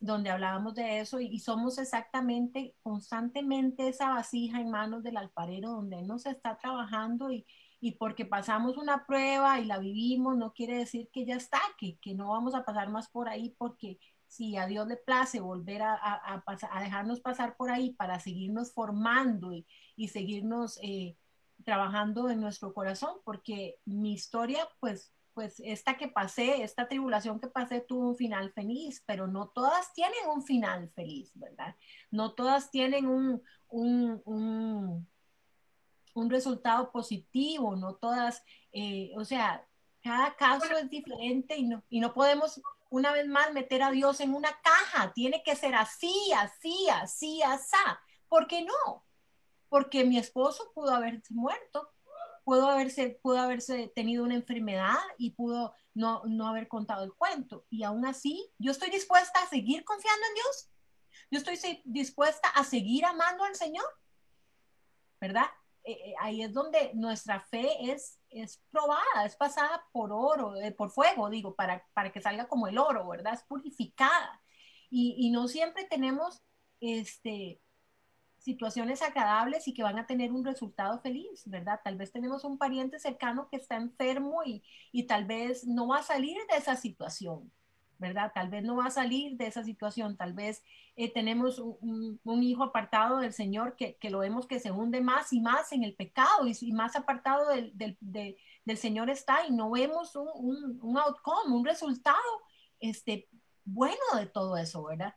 donde hablábamos de eso y, somos exactamente, constantemente esa vasija en manos del alfarero donde él nos está trabajando y, y porque pasamos una prueba y la vivimos, no quiere decir que ya está, que, que no vamos a pasar más por ahí porque si a Dios le place volver a, a, dejarnos pasar por ahí para seguirnos formando y, y seguirnos eh, trabajando en nuestro corazón, porque mi historia pues pues esta que pasé, esta tribulación que pasé tuvo un final feliz, pero no todas tienen un final feliz, ¿verdad? No todas tienen un, un, un resultado positivo, no todas, eh, o sea, cada caso es diferente y no, y no podemos una vez más meter a Dios en una caja, tiene que ser así, así, así, así. ¿Por qué no? Porque mi esposo pudo haberse muerto, pudo haberse, pudo haberse tenido una enfermedad y pudo no, no haber contado el cuento. Y aún así, yo estoy dispuesta a seguir confiando en Dios. Yo estoy dispuesta a seguir amando al Señor. ¿Verdad? Eh, eh, ahí es donde nuestra fe es, es probada, es pasada por oro, eh, por fuego, digo, para, para que salga como el oro, ¿verdad? Es purificada. Y, y no siempre tenemos este, situaciones agradables y que van a tener un resultado feliz, ¿verdad? Tal vez tenemos un pariente cercano que está enfermo y, y tal vez no va a salir de esa situación, ¿verdad? Tal vez no va a salir de esa situación, tal vez eh, tenemos un, hijo apartado del Señor que, que, lo vemos que se hunde más y más en el pecado y, y más apartado del, del, del, Señor está y no vemos un, un, un outcome, un resultado este, bueno de todo eso, ¿verdad?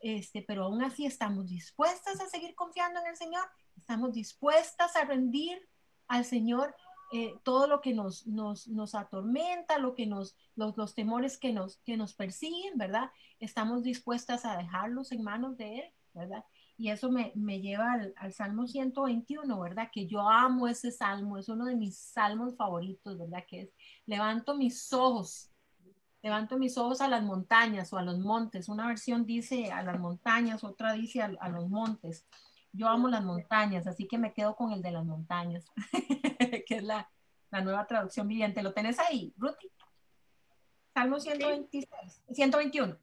este, pero aún así estamos dispuestas a seguir confiando en el Señor, estamos dispuestas a rendir al Señor eh, todo lo que nos, nos, nos, atormenta, lo que nos, los, los, temores que nos, que nos persiguen, ¿verdad? Estamos dispuestas a dejarlos en manos de Él, ¿verdad? Y eso me, me lleva al, al, Salmo 121, ¿verdad? Que yo amo ese salmo, es uno de mis salmos favoritos, ¿verdad? Que es, levanto mis ojos levanto mis ojos a las montañas o a los montes. Una versión dice a las montañas, otra dice a, los montes. Yo amo las montañas, así que me quedo con el de las montañas, *laughs* que es la, la, nueva traducción viviente. ¿Lo tenés ahí, Ruti? Salmo 126, 121.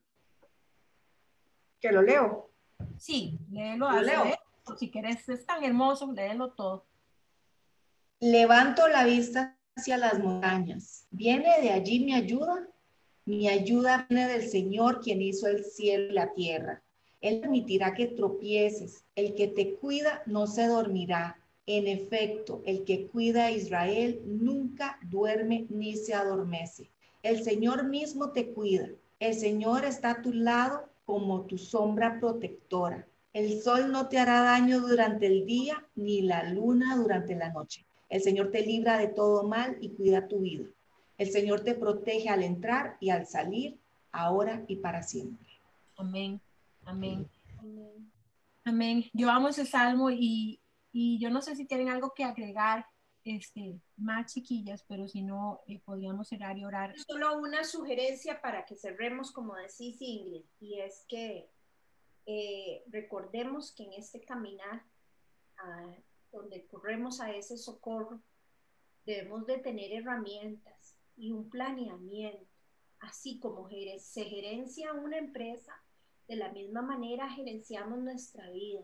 ¿Que lo leo? Sí, léelo. ¿Lo leo? Si quieres, es tan hermoso, léelo todo. Levanto la vista hacia las montañas. ¿Viene de allí mi ayuda? Mi ayuda viene del Señor, quien hizo el cielo y la tierra. Él permitirá que tropieces. El que te cuida no se dormirá. En efecto, el que cuida a Israel nunca duerme ni se adormece. El Señor mismo te cuida. El Señor está a tu lado como tu sombra protectora. El sol no te hará daño durante el día, ni la luna durante la noche. El Señor te libra de todo mal y cuida tu vida. El Señor te protege al entrar y al salir, ahora y para siempre. Amén. Amén. Amén. Yo amo ese salmo y, yo no sé si tienen algo que agregar este, más chiquillas, pero si no, eh, podríamos cerrar y orar. Solo una sugerencia para que cerremos, como decís Ingrid, y es que eh, recordemos que en este caminar, ah, donde corremos a ese socorro, debemos de tener herramientas y un planeamiento, así como se gerencia una empresa, de la misma manera gerenciamos nuestra vida.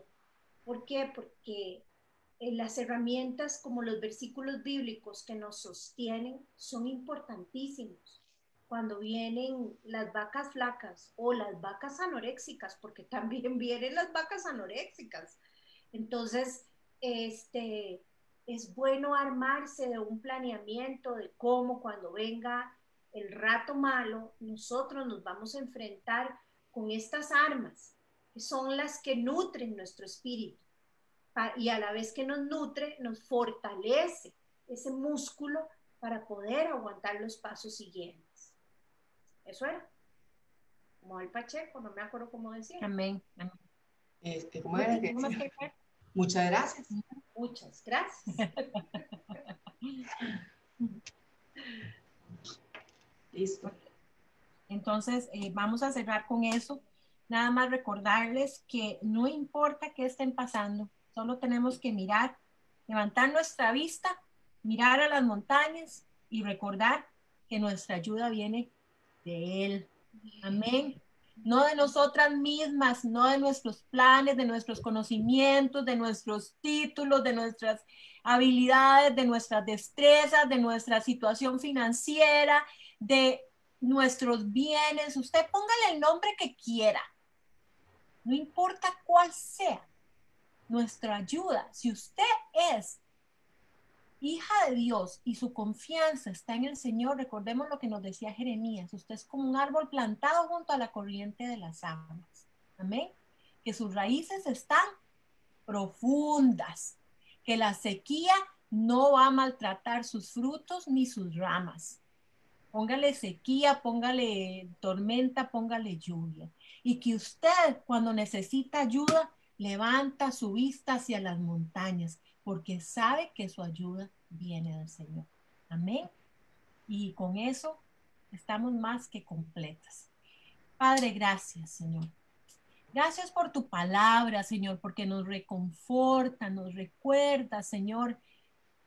¿Por qué? Porque eh, las herramientas como los versículos bíblicos que nos sostienen son importantísimos cuando vienen las vacas flacas o las vacas anoréxicas, porque *laughs* también vienen las vacas anoréxicas. Entonces, este, es bueno armarse de un planeamiento de cómo cuando venga el rato malo, nosotros nos vamos a enfrentar con estas armas, que son las que nutren nuestro espíritu. Y a la vez que nos nutre, nos fortalece ese músculo para poder aguantar los pasos siguientes. Eso era. Como el Pacheco, no me acuerdo cómo decía. Amén. Este, ¿cómo era? Muchas gracias. Muchas gracias. *laughs* Listo. Entonces, eh, vamos a cerrar con eso. Nada más recordarles que no importa qué estén pasando, solo tenemos que mirar, levantar nuestra vista, mirar a las montañas y recordar que nuestra ayuda viene de Él. Amén. No de nosotras mismas, no de nuestros planes, de nuestros conocimientos, de nuestros títulos, de nuestras habilidades, de nuestras destrezas, de nuestra situación financiera, de nuestros bienes. Usted póngale el nombre que quiera. No importa cuál sea nuestra ayuda. Si usted es hija de Dios y su confianza está en el Señor, recordemos lo que nos decía Jeremías, usted es como un árbol plantado junto a la corriente de las aguas. Amén. Que sus raíces están profundas, que la sequía no va a maltratar sus frutos ni sus ramas. Póngale sequía, póngale tormenta, póngale lluvia. Y que usted cuando necesita ayuda, levanta su vista hacia las montañas porque sabe que su ayuda viene del Señor. Amén. Y con eso estamos más que completas. Padre, gracias, Señor. Gracias por tu palabra, Señor, porque nos reconforta, nos recuerda, Señor,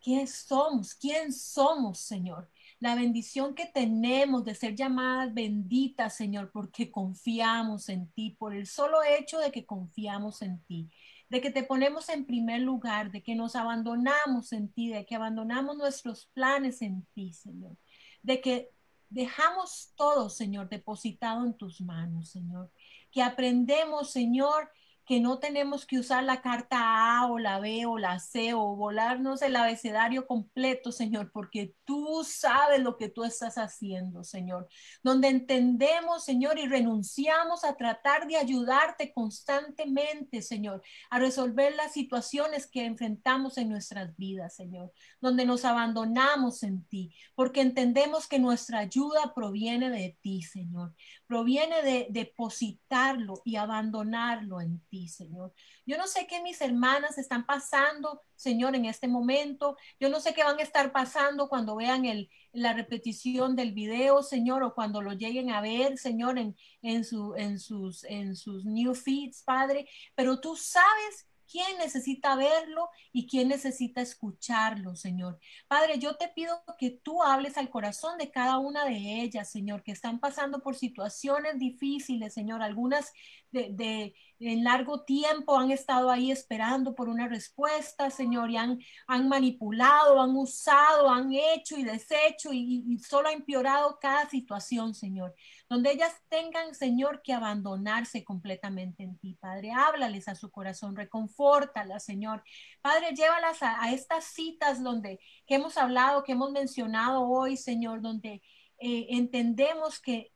qué somos, quién somos, Señor. La bendición que tenemos de ser llamadas benditas, Señor, porque confiamos en ti, por el solo hecho de que confiamos en ti de que te ponemos en primer lugar, de que nos abandonamos en ti, de que abandonamos nuestros planes en ti, Señor, de que dejamos todo, Señor, depositado en tus manos, Señor, que aprendemos, Señor, que no tenemos que usar la carta A o la B o la C o volarnos el abecedario completo, Señor, porque tú sabes lo que tú estás haciendo, Señor. Donde entendemos, Señor, y renunciamos a tratar de ayudarte constantemente, Señor, a resolver las situaciones que enfrentamos en nuestras vidas, Señor. Donde nos abandonamos en ti, porque entendemos que nuestra ayuda proviene de ti, Señor. Proviene de depositarlo y abandonarlo en ti. Señor. Yo no sé qué mis hermanas están pasando, Señor, en este momento. Yo no sé qué van a estar pasando cuando vean el, la repetición del video, Señor, o cuando lo lleguen a ver, Señor, en, en, su, en, sus, en sus new feeds, Padre. Pero tú sabes quién necesita verlo y quién necesita escucharlo, Señor. Padre, yo te pido que tú hables al corazón de cada una de ellas, Señor, que están pasando por situaciones difíciles, Señor, algunas de, en largo tiempo han estado ahí esperando por una respuesta, Señor, y han, han manipulado, han usado, han hecho y deshecho y, solo ha empeorado cada situación, Señor. Donde ellas tengan, Señor, que abandonarse completamente en ti, Padre. Háblales a su corazón, reconfórtalas, Señor. Padre, llévalas a, a estas citas donde que hemos hablado, que hemos mencionado hoy, Señor, donde eh, entendemos que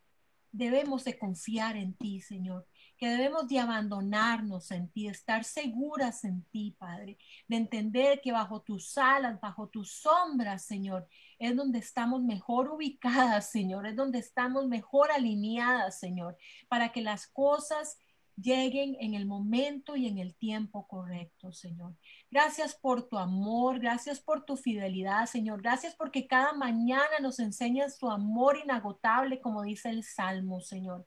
debemos de confiar en ti, Señor que debemos de abandonarnos en ti, estar seguras en ti, Padre, de entender que bajo tus alas, bajo tus sombras, Señor, es donde estamos mejor ubicadas, Señor, es donde estamos mejor alineadas, Señor, para que las cosas lleguen en el momento y en el tiempo correcto, Señor. Gracias por tu amor, gracias por tu fidelidad, Señor. Gracias porque cada mañana nos enseñas tu amor inagotable, como dice el Salmo, Señor.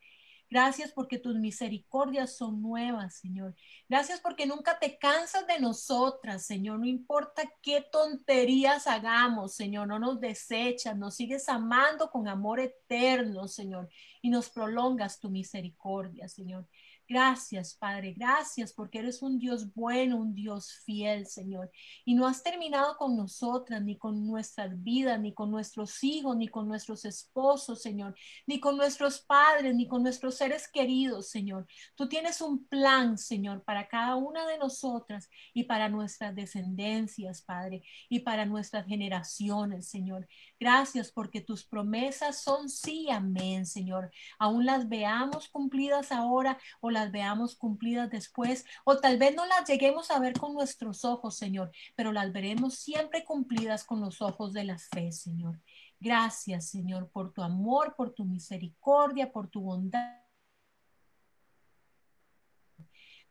Gracias porque tus misericordias son nuevas, Señor. Gracias porque nunca te cansas de nosotras, Señor. No importa qué tonterías hagamos, Señor. No nos desechas, nos sigues amando con amor eterno, Señor. Y nos prolongas tu misericordia, Señor. Gracias, Padre, gracias porque eres un Dios bueno, un Dios fiel, Señor. Y no has terminado con nosotras, ni con nuestras vidas, ni con nuestros hijos, ni con nuestros esposos, Señor, ni con nuestros padres, ni con nuestros seres queridos, Señor. Tú tienes un plan, Señor, para cada una de nosotras y para nuestras descendencias, Padre, y para nuestras generaciones, Señor. Gracias porque tus promesas son sí, amén, Señor. Aún las veamos cumplidas ahora o las veamos cumplidas después, o tal vez no las lleguemos a ver con nuestros ojos, Señor, pero las veremos siempre cumplidas con los ojos de la fe, Señor. Gracias, Señor, por tu amor, por tu misericordia, por tu bondad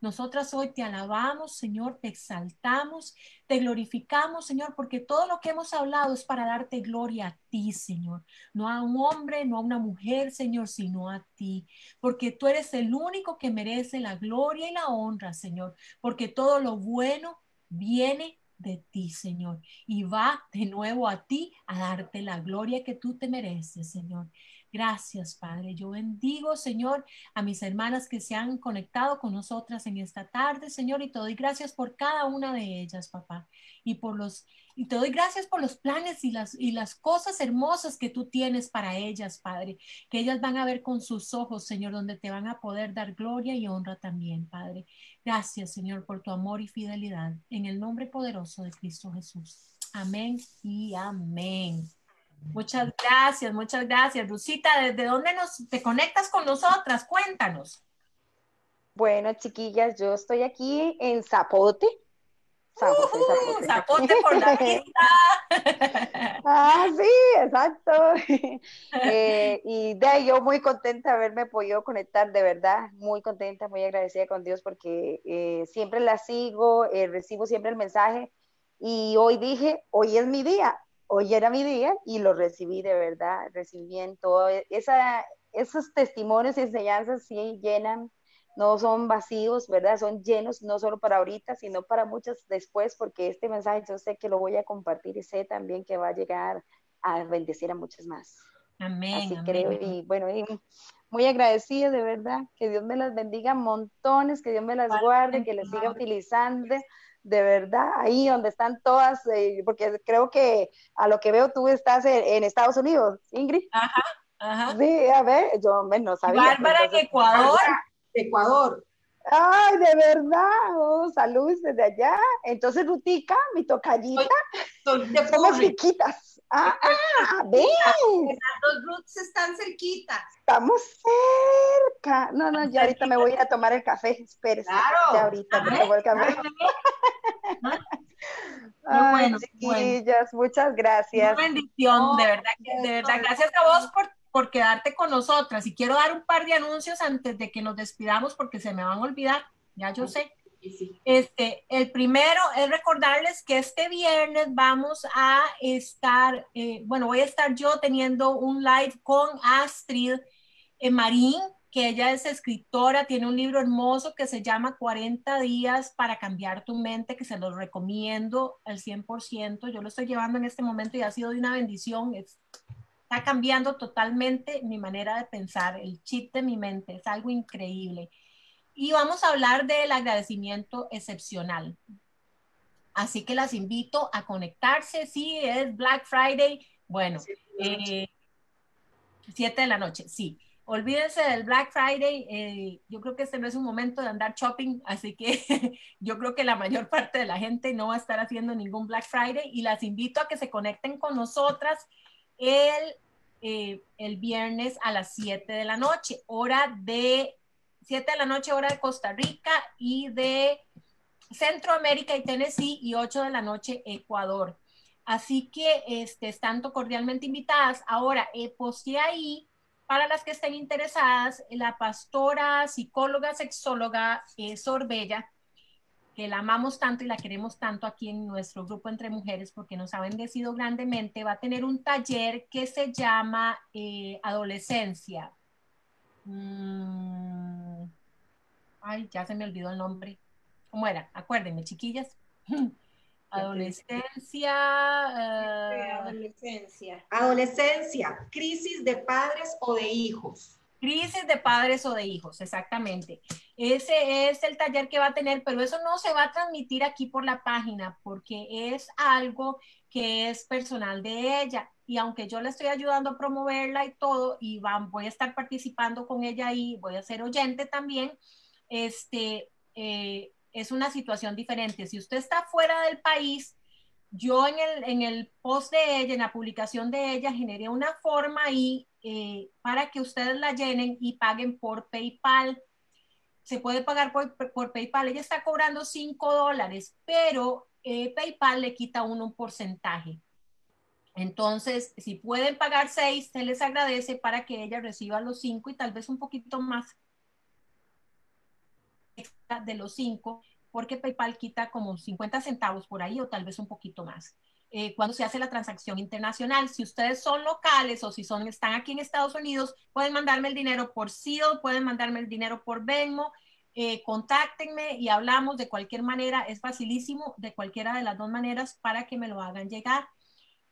Nosotras hoy te alabamos, Señor, te exaltamos, te glorificamos, Señor, porque todo lo que hemos hablado es para darte gloria a ti, Señor. No a un hombre, no a una mujer, Señor, sino a ti. Porque tú eres el único que merece la gloria y la honra, Señor. Porque todo lo bueno viene de ti, Señor. Y va de nuevo a ti a darte la gloria que tú te mereces, Señor. Gracias, Padre. Yo bendigo, Señor, a mis hermanas que se han conectado con nosotras en esta tarde, Señor, y te doy gracias por cada una de ellas, papá. Y por los y te doy gracias por los planes y las y las cosas hermosas que tú tienes para ellas, Padre, que ellas van a ver con sus ojos, Señor, donde te van a poder dar gloria y honra también, Padre. Gracias, Señor, por tu amor y fidelidad en el nombre poderoso de Cristo Jesús. Amén y amén. Muchas gracias, muchas gracias. Rusita, ¿desde dónde nos te conectas con nosotras? Cuéntanos. Bueno, chiquillas, yo estoy aquí en Zapote. Zapote, zapote. por la *laughs* vista. ah, sí, exacto. *laughs* Eh, y de ahí yo muy contenta de haberme podido conectar, de verdad, muy contenta, muy agradecida con Dios porque eh, siempre la sigo, eh, recibo siempre el mensaje y hoy dije, hoy es mi día, hoy era mi día y lo recibí de verdad, recibí en todo, esa, esos testimonios y enseñanzas sí llenan, no son vacíos, ¿verdad? Son llenos no solo para ahorita, sino para muchos después, porque este mensaje yo sé que lo voy a compartir y sé también que va a llegar a bendecir a muchos más. Amén. Así creo y bueno, y muy agradecida de verdad, que Dios me las bendiga montones, que Dios me las guarde, que las siga utilizando de verdad, ahí donde están todas, eh, porque creo que a lo que veo tú estás en, Estados Unidos, Ingrid. Ajá, ajá. Sí, a ver, yo no sabía. Bárbara en Ecuador. Ecuador. Ay, de verdad, oh, saludos desde allá. Entonces, Rutica, mi tocallita, somos chiquitas. Ah, ah, ven. Los roots están cerquitas. Estamos cerca. No, no, ya ahorita me voy a ir a tomar el café. Espérese. Claro. Ya ahorita me tomo el café. *laughs* bueno, chiquillas, muchas gracias. Una bendición, de verdad, de verdad. Gracias a vos por, por quedarte con nosotras. Y quiero dar un par de anuncios antes de que nos despidamos porque se me van a olvidar. Ya yo sé. Este, el primero es recordarles que este viernes vamos a estar, eh, bueno, voy a estar yo teniendo un live con Astrid eh, Marín, que ella es escritora, tiene un libro hermoso que se llama 40 días para cambiar tu mente, que se los recomiendo al 100%. Yo lo estoy llevando en este momento y ha sido de una bendición. está cambiando totalmente mi manera de pensar, el chip de mi mente, es algo increíble. Y vamos a hablar del agradecimiento excepcional. Así que las invito a conectarse. Sí, es Black Friday. Bueno, 7 eh, de la noche, sí. Olvídense del Black Friday. Eh, yo creo que este no es un momento de andar shopping, así que *laughs* yo creo que la mayor parte de la gente no va a estar haciendo ningún Black Friday y las invito a que se conecten con nosotras el, eh, el viernes a las 7 de la noche, hora de 7 de la noche, hora de Costa Rica y de Centroamérica y Tennessee y 8 de la noche Ecuador. Así que este, están cordialmente invitadas. Ahora, eh, posteé ahí para las que estén interesadas, la pastora, psicóloga, sexóloga eh, Sorbella, que la amamos tanto y la queremos tanto aquí en nuestro grupo entre mujeres porque nos ha bendecido grandemente, va a tener un taller que se llama eh, Adolescencia. Mm. Ay, ya se me olvidó el nombre. ¿Cómo era? Acuérdenme, chiquillas. *laughs* Adolescencia. Eh, adolescencia. Adolescencia. Crisis de padres o de hijos. Crisis de padres o de hijos, exactamente. Ese es el taller que va a tener, pero eso no se va a transmitir aquí por la página porque es algo que es personal de ella. Y aunque yo le estoy ayudando a promoverla y todo, y voy a estar participando con ella ahí, voy a ser oyente también, este, eh, es una situación diferente. Si usted está fuera del país, yo en el, en el post de ella, en la publicación de ella, generé una forma ahí eh, para que ustedes la llenen y paguen por PayPal. Se puede pagar por, por PayPal. Ella está cobrando 5 dólares, pero eh, PayPal le quita uno un porcentaje. Entonces, si pueden pagar 6, se les agradece para que ella reciba los 5 y tal vez un poquito más de los cinco, porque PayPal quita como 50 centavos por ahí o tal vez un poquito más. Eh, cuando se hace la transacción internacional. Si ustedes son locales o si están aquí en Estados Unidos, pueden mandarme el dinero por SEAL, pueden mandarme el dinero por Venmo, eh, contáctenme y hablamos de cualquier manera. Es facilísimo de cualquiera de las dos maneras para que me lo hagan llegar.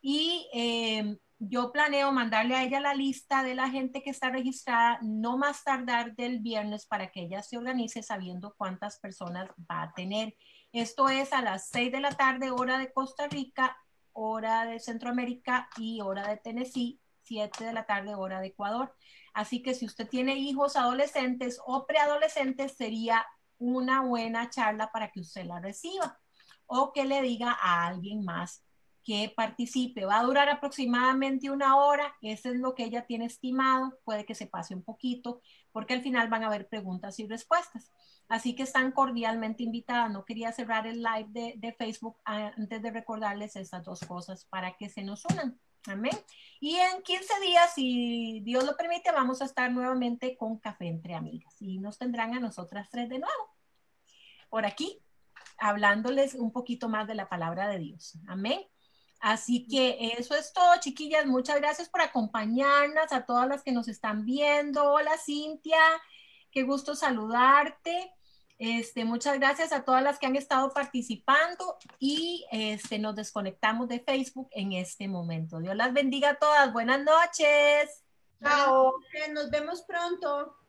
Y eh, yo planeo mandarle a ella la lista de la gente que está registrada no más tardar del viernes para que ella se organice sabiendo cuántas personas va a tener. Esto es a las 6 de la tarde, hora de Costa Rica, hora de Centroamérica y hora de Tennessee, 7 de la tarde, hora de Ecuador. Así que si usted tiene hijos adolescentes o preadolescentes, sería una buena charla para que usted la reciba o que le diga a alguien más que participe. Va a durar aproximadamente una hora, eso es lo que ella tiene estimado, puede que se pase un poquito, porque al final van a haber preguntas y respuestas. Así que están cordialmente invitadas. No quería cerrar el live de, de Facebook antes de recordarles estas dos cosas para que se nos unan. Amén. Y en 15 días, si Dios lo permite, vamos a estar nuevamente con Café entre Amigas y nos tendrán a nosotras tres de nuevo por aquí, hablándoles un poquito más de la palabra de Dios. Amén. Así que eso es todo, chiquillas. Muchas gracias por acompañarnos, a todas las que nos están viendo. Hola, Cintia, qué gusto saludarte. Este, muchas gracias a todas las que han estado participando y este, nos desconectamos de Facebook en este momento. Dios las bendiga a todas. Buenas noches. Chao. Nos vemos pronto.